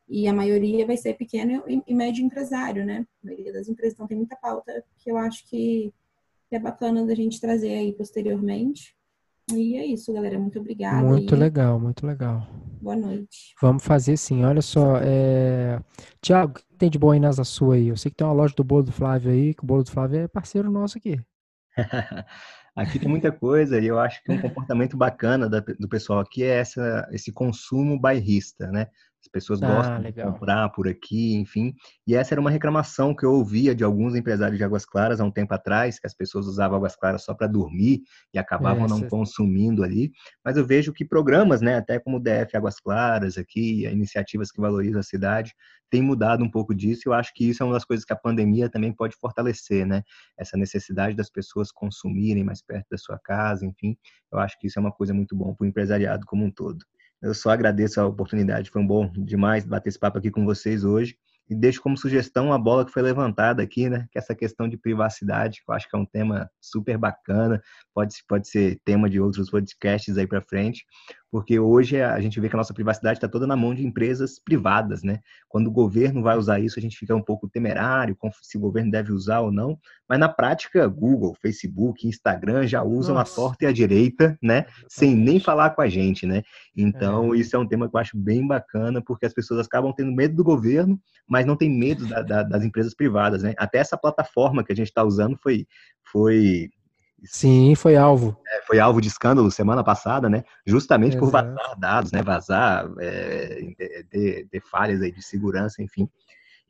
E a maioria vai ser pequeno e médio empresário, né? A maioria das empresas. Então, tem muita pauta que eu acho que é bacana da gente trazer aí posteriormente. E é isso, galera. Muito obrigada. Muito aí. legal, muito legal. Boa noite. Vamos fazer sim. Olha só, é... Tiago, o que tem de bom aí nessa sua aí? Eu sei que tem uma loja do bolo do Flávio aí, que o bolo do Flávio é parceiro nosso aqui. aqui tem muita coisa e eu acho que um comportamento bacana do pessoal aqui é essa, esse consumo bairrista, né? As pessoas ah, gostam legal. de comprar por aqui, enfim. E essa era uma reclamação que eu ouvia de alguns empresários de Águas Claras há um tempo atrás, que as pessoas usavam Águas Claras só para dormir e acabavam é, não consumindo ali. Mas eu vejo que programas, né, até como o DF Águas Claras aqui, iniciativas que valorizam a cidade, tem mudado um pouco disso. E eu acho que isso é uma das coisas que a pandemia também pode fortalecer, né? Essa necessidade das pessoas consumirem mais perto da sua casa, enfim. Eu acho que isso é uma coisa muito bom para o empresariado como um todo. Eu só agradeço a oportunidade, foi um bom demais bater esse papo aqui com vocês hoje. E deixo como sugestão a bola que foi levantada aqui, né? Que é essa questão de privacidade, que eu acho que é um tema super bacana, pode, pode ser tema de outros podcasts aí para frente, porque hoje a gente vê que a nossa privacidade está toda na mão de empresas privadas, né? Quando o governo vai usar isso, a gente fica um pouco temerário se o governo deve usar ou não, mas na prática, Google, Facebook, Instagram já usam Nossa. a torta e a direita, né? Sem nem falar com a gente, né? Então, é. isso é um tema que eu acho bem bacana, porque as pessoas acabam tendo medo do governo, mas não tem medo da, da, das empresas privadas, né? Até essa plataforma que a gente está usando foi, foi Sim, foi alvo. É, foi alvo de escândalo semana passada, né? Justamente Exato. por vazar dados, né? Vazar, é, ter, ter, falhas aí de segurança, enfim.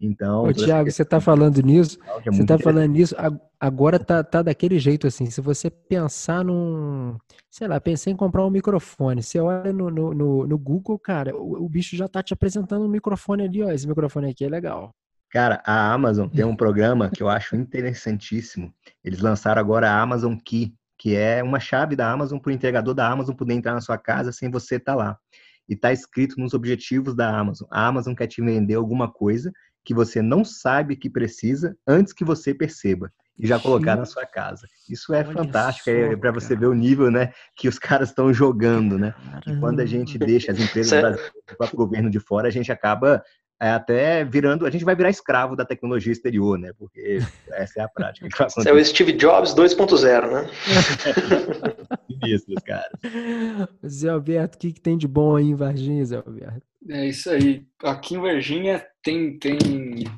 Então. Ô, Tiago, você está falando nisso? É você está falando nisso, agora tá, tá daquele jeito assim. Se você pensar num. Sei lá, pensei em comprar um microfone. Você olha no, no, no, no Google, cara, o, o, bicho já tá te apresentando um microfone ali, ó. Esse microfone aqui é legal. Cara, a Amazon tem um programa que eu acho interessantíssimo. Eles lançaram agora a Amazon Key, que é uma chave da Amazon para o entregador da Amazon poder entrar na sua casa sem você estar tá lá. E está escrito nos objetivos da Amazon. A Amazon quer te vender alguma coisa que você não sabe que precisa antes que você perceba e já colocar Sim. na sua casa. Isso é Olha fantástico, é para você ver o nível, né, que os caras estão jogando, né? E quando a gente deixa as empresas do próprio governo de fora, a gente acaba é, até virando, a gente vai virar escravo da tecnologia exterior, né? Porque essa é a prática. É o Steve Jobs 2.0, né? Isso, cara. Zé Alberto, o que, que tem de bom aí em Varginha, Zé Alberto? É isso aí. Aqui em Varginha tem. tem...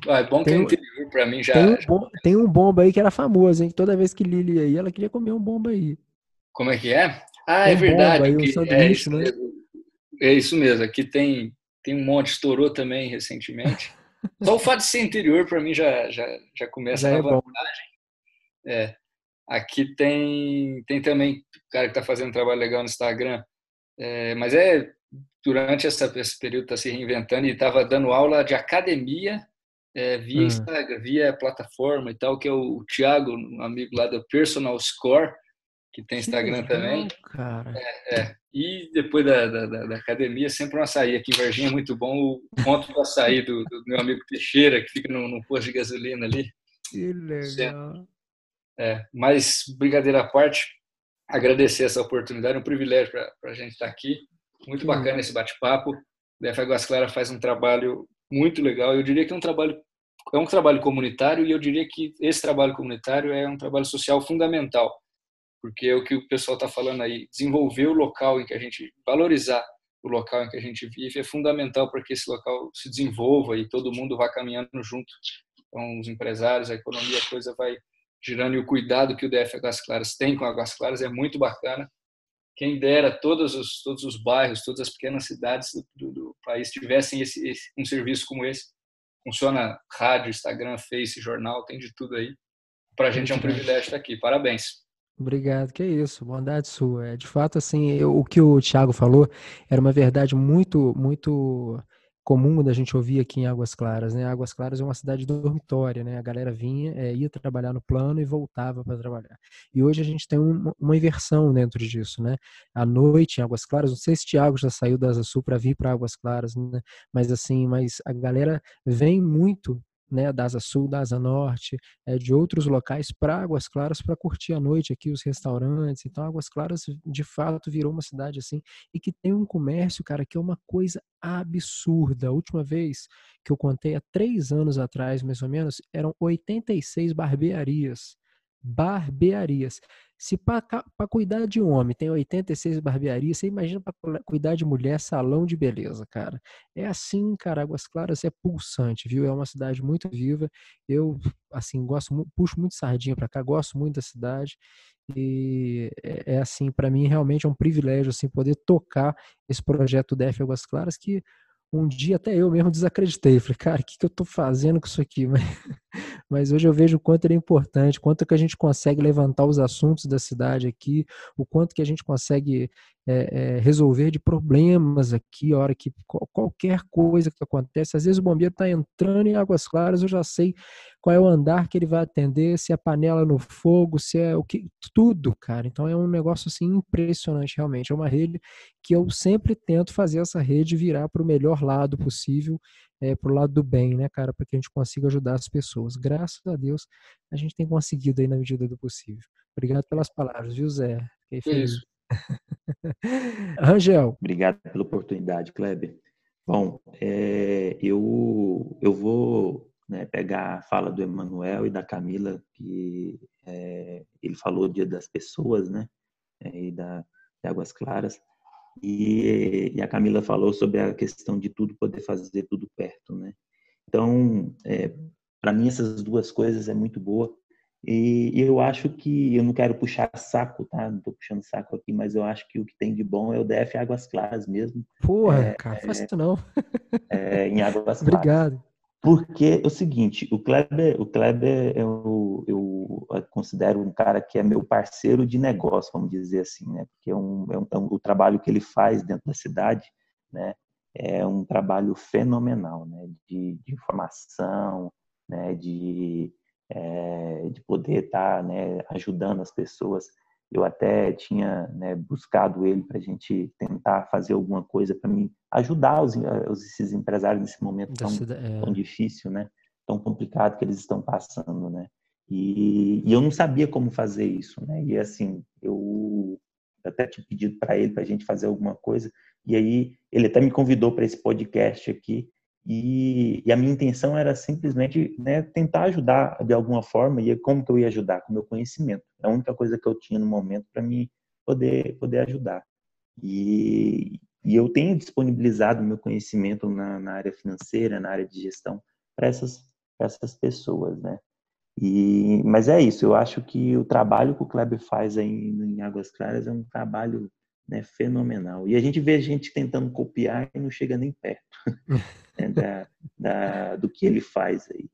Ah, é bom tem, que é interior pra mim já. Tem um, bom, tem um bomba aí que era famoso, hein? Toda vez que Lili ia aí, ela queria comer um bomba aí. Como é que é? Ah, é verdade. Aí, um é, isso, né? é isso mesmo. Aqui tem tem um monte, estourou também recentemente. Só o fato de ser interior, para mim, já, já, já começa já a é vantagem. É. Aqui tem, tem também o cara que está fazendo um trabalho legal no Instagram, é, mas é durante essa, esse período está se reinventando e estava dando aula de academia é, via hum. Instagram, via plataforma e tal, que é o, o Thiago, um amigo lá do Personal Score, que tem Instagram que legal, também. Cara. É, é. E depois da, da, da, academia, sempre um açaí. Aqui em Varginha é muito bom o ponto do açaí do, do meu amigo Teixeira, que fica no, no posto de gasolina ali. Que legal. É, mas, brincadeira à parte, agradecer essa oportunidade, é um privilégio para a gente estar aqui. Muito bacana esse bate-papo. A DF Águas Claras faz um trabalho muito legal. Eu diria que é um trabalho é um trabalho comunitário e eu diria que esse trabalho comunitário é um trabalho social fundamental porque é o que o pessoal está falando aí, desenvolver o local em que a gente, valorizar o local em que a gente vive é fundamental para que esse local se desenvolva e todo mundo vá caminhando junto. Então, os empresários, a economia, a coisa vai girando e o cuidado que o DF Águas Claras tem com Águas Claras é muito bacana. Quem dera todos os, todos os bairros, todas as pequenas cidades do, do país tivessem esse, esse, um serviço como esse. Funciona rádio, Instagram, Face, jornal, tem de tudo aí. Para a gente é um privilégio estar aqui. Parabéns. Obrigado, que é isso, bondade sua. É, de fato, assim, eu, o que o Tiago falou era uma verdade muito, muito comum da gente ouvir aqui em Águas Claras, né? Águas Claras é uma cidade dormitória, né? A galera vinha, é, ia trabalhar no plano e voltava para trabalhar. E hoje a gente tem um, uma inversão dentro disso, né? À noite em Águas Claras, não sei se Tiago já saiu da Asa Sul para vir para Águas Claras, né? Mas assim, mas a galera vem muito né, da Asa Sul, da Asa Norte, é, de outros locais para Águas Claras para curtir a noite aqui, os restaurantes. Então, Águas Claras, de fato, virou uma cidade assim e que tem um comércio, cara, que é uma coisa absurda. A última vez que eu contei, há três anos atrás, mais ou menos, eram 86 barbearias. Barbearias. Se para cuidar de um homem tem 86 barbearias, você imagina para cuidar de mulher, salão de beleza, cara. É assim, cara, Águas Claras é pulsante, viu? É uma cidade muito viva. Eu, assim, gosto, puxo muito sardinha para cá, gosto muito da cidade. E é, é assim, para mim realmente é um privilégio assim poder tocar esse projeto DF Águas Claras que um dia até eu mesmo desacreditei. Falei, cara, o que, que eu estou fazendo com isso aqui? Mas, mas hoje eu vejo o quanto ele é importante, quanto que a gente consegue levantar os assuntos da cidade aqui, o quanto que a gente consegue é, é, resolver de problemas aqui, a hora que qualquer coisa que acontece, às vezes o bombeiro está entrando em águas claras, eu já sei qual é o andar que ele vai atender, se é panela no fogo, se é o que, tudo, cara. Então é um negócio assim impressionante, realmente. É uma rede que eu sempre tento fazer essa rede virar para o melhor lado possível, é, para o lado do bem, né, cara, para que a gente consiga ajudar as pessoas. Graças a Deus a gente tem conseguido aí na medida do possível. Obrigado pelas palavras, viu, Zé? Fiquei feliz. Isso. Rangel. Obrigado pela oportunidade, Kleber. Bom, é, eu, eu vou né, pegar a fala do Emanuel e da Camila, que é, ele falou Dia das Pessoas, né, é, e da, de Águas Claras, e, e, a Camila falou sobre a questão de tudo poder fazer tudo perto, né. Então, é, para mim essas duas coisas é muito boa, e eu acho que, eu não quero puxar saco, tá? Não estou puxando saco aqui, mas eu acho que o que tem de bom é o DF Águas Claras mesmo. Porra, é, cara, faça isso não. É, em Águas Claras. Obrigado. Porque é o seguinte, o Kleber, o Kleber eu, eu considero um cara que é meu parceiro de negócio, vamos dizer assim, né? Porque é um, é um, é um, o trabalho que ele faz dentro da cidade, né? É um trabalho fenomenal, né? De, de informação, né? De é, de poder estar tá, né, ajudando as pessoas. Eu até tinha né, buscado ele para a gente tentar fazer alguma coisa para me ajudar os, os, esses empresários nesse momento tão, é. tão difícil, né? tão complicado que eles estão passando, né? E, e, eu não sabia como fazer isso, né? E assim, eu até tinha pedido para ele para a gente fazer alguma coisa. E aí ele até me convidou para esse podcast aqui. E, e, a minha intenção era simplesmente né, tentar ajudar de alguma forma. E como que eu ia ajudar? Com meu conhecimento. É a única coisa que eu tinha no momento para me poder, poder ajudar. E, e eu tenho disponibilizado meu conhecimento na, na área financeira, na área de gestão, para essas, essas pessoas, né? E, mas é isso, eu acho que o trabalho que o Kleber faz aí em Águas Claras é um trabalho né, fenomenal. E a gente vê gente tentando copiar e não chega nem perto né, da, da, do que ele faz aí.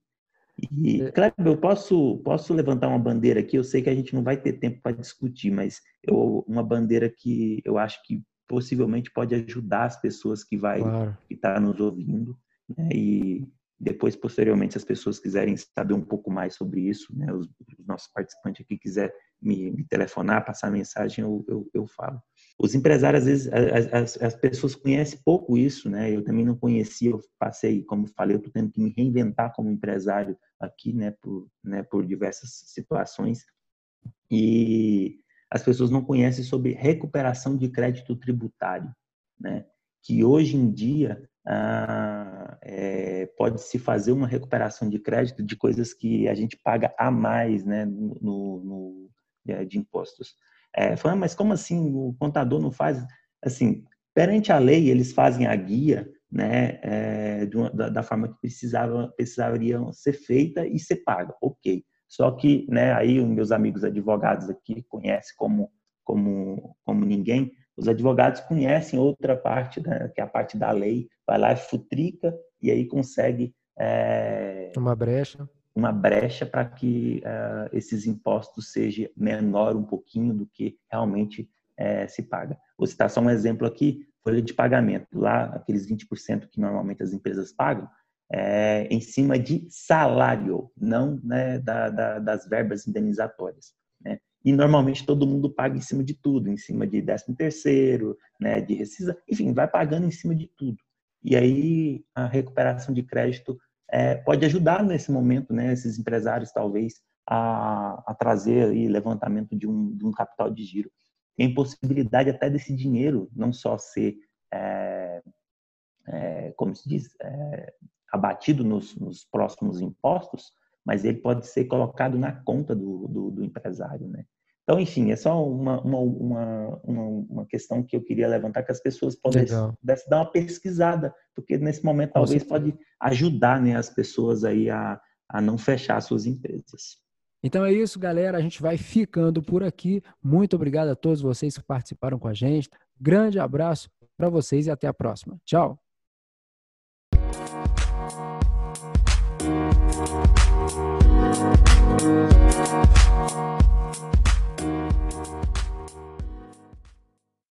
E, é. claro, eu posso, posso levantar uma bandeira aqui, eu sei que a gente não vai ter tempo para discutir, mas eu, uma bandeira que eu acho que possivelmente pode ajudar as pessoas que vai claro. que tá nos ouvindo, né, e depois, posteriormente, se as pessoas quiserem saber um pouco mais sobre isso, né, os, os nossos participantes aqui quiser me, me telefonar, passar mensagem, eu, eu, eu falo. Os empresários, às vezes, as, as, pessoas conhecem pouco isso, né? Eu também não conhecia, eu passei, como falei, eu estou tendo que me reinventar como empresário aqui, né, por, né, por diversas situações. E as pessoas não conhecem sobre recuperação de crédito tributário, né? Que hoje em dia ah, é, pode se fazer uma recuperação de crédito de coisas que a gente paga a mais, né, no, no, no de impostos. É, falando, mas como assim o contador não faz? Assim, perante a lei, eles fazem a guia né, é, da, da, forma que precisava, precisariam ser feita e ser paga, ok. Só que, né, aí os meus amigos advogados aqui conhecem como, como, como ninguém, os advogados conhecem outra parte, né, que é a parte da lei, vai lá e futrica e aí consegue... É, uma brecha uma brecha para que uh, esses impostos sejam menor um pouquinho do que realmente uh, se paga. Vou citar só um exemplo aqui, folha de pagamento. Lá, aqueles 20% que normalmente as empresas pagam, é em cima de salário, não né, da, da, das verbas indenizatórias. Né? E normalmente todo mundo paga em cima de tudo, em cima de 13 terceiro, né, de rescisão, enfim, vai pagando em cima de tudo. E aí a recuperação de crédito é, pode ajudar nesse momento, né, esses empresários talvez a, a trazer aí levantamento de um, de um capital de giro. Tem possibilidade até desse dinheiro não só ser, é, é, como se diz, é, abatido nos, nos, próximos impostos, mas ele pode ser colocado na conta do, do, do empresário, né? Então, enfim, é só uma, uma, uma, uma, questão que eu queria levantar, que as pessoas pudessem, pudessem dar uma pesquisada, porque nesse momento talvez pode ajudar né, as pessoas aí a, a não fechar suas empresas. Então é isso, galera. A gente vai ficando por aqui. Muito obrigado a todos vocês que participaram com a gente. Grande abraço para vocês e até a próxima. Tchau.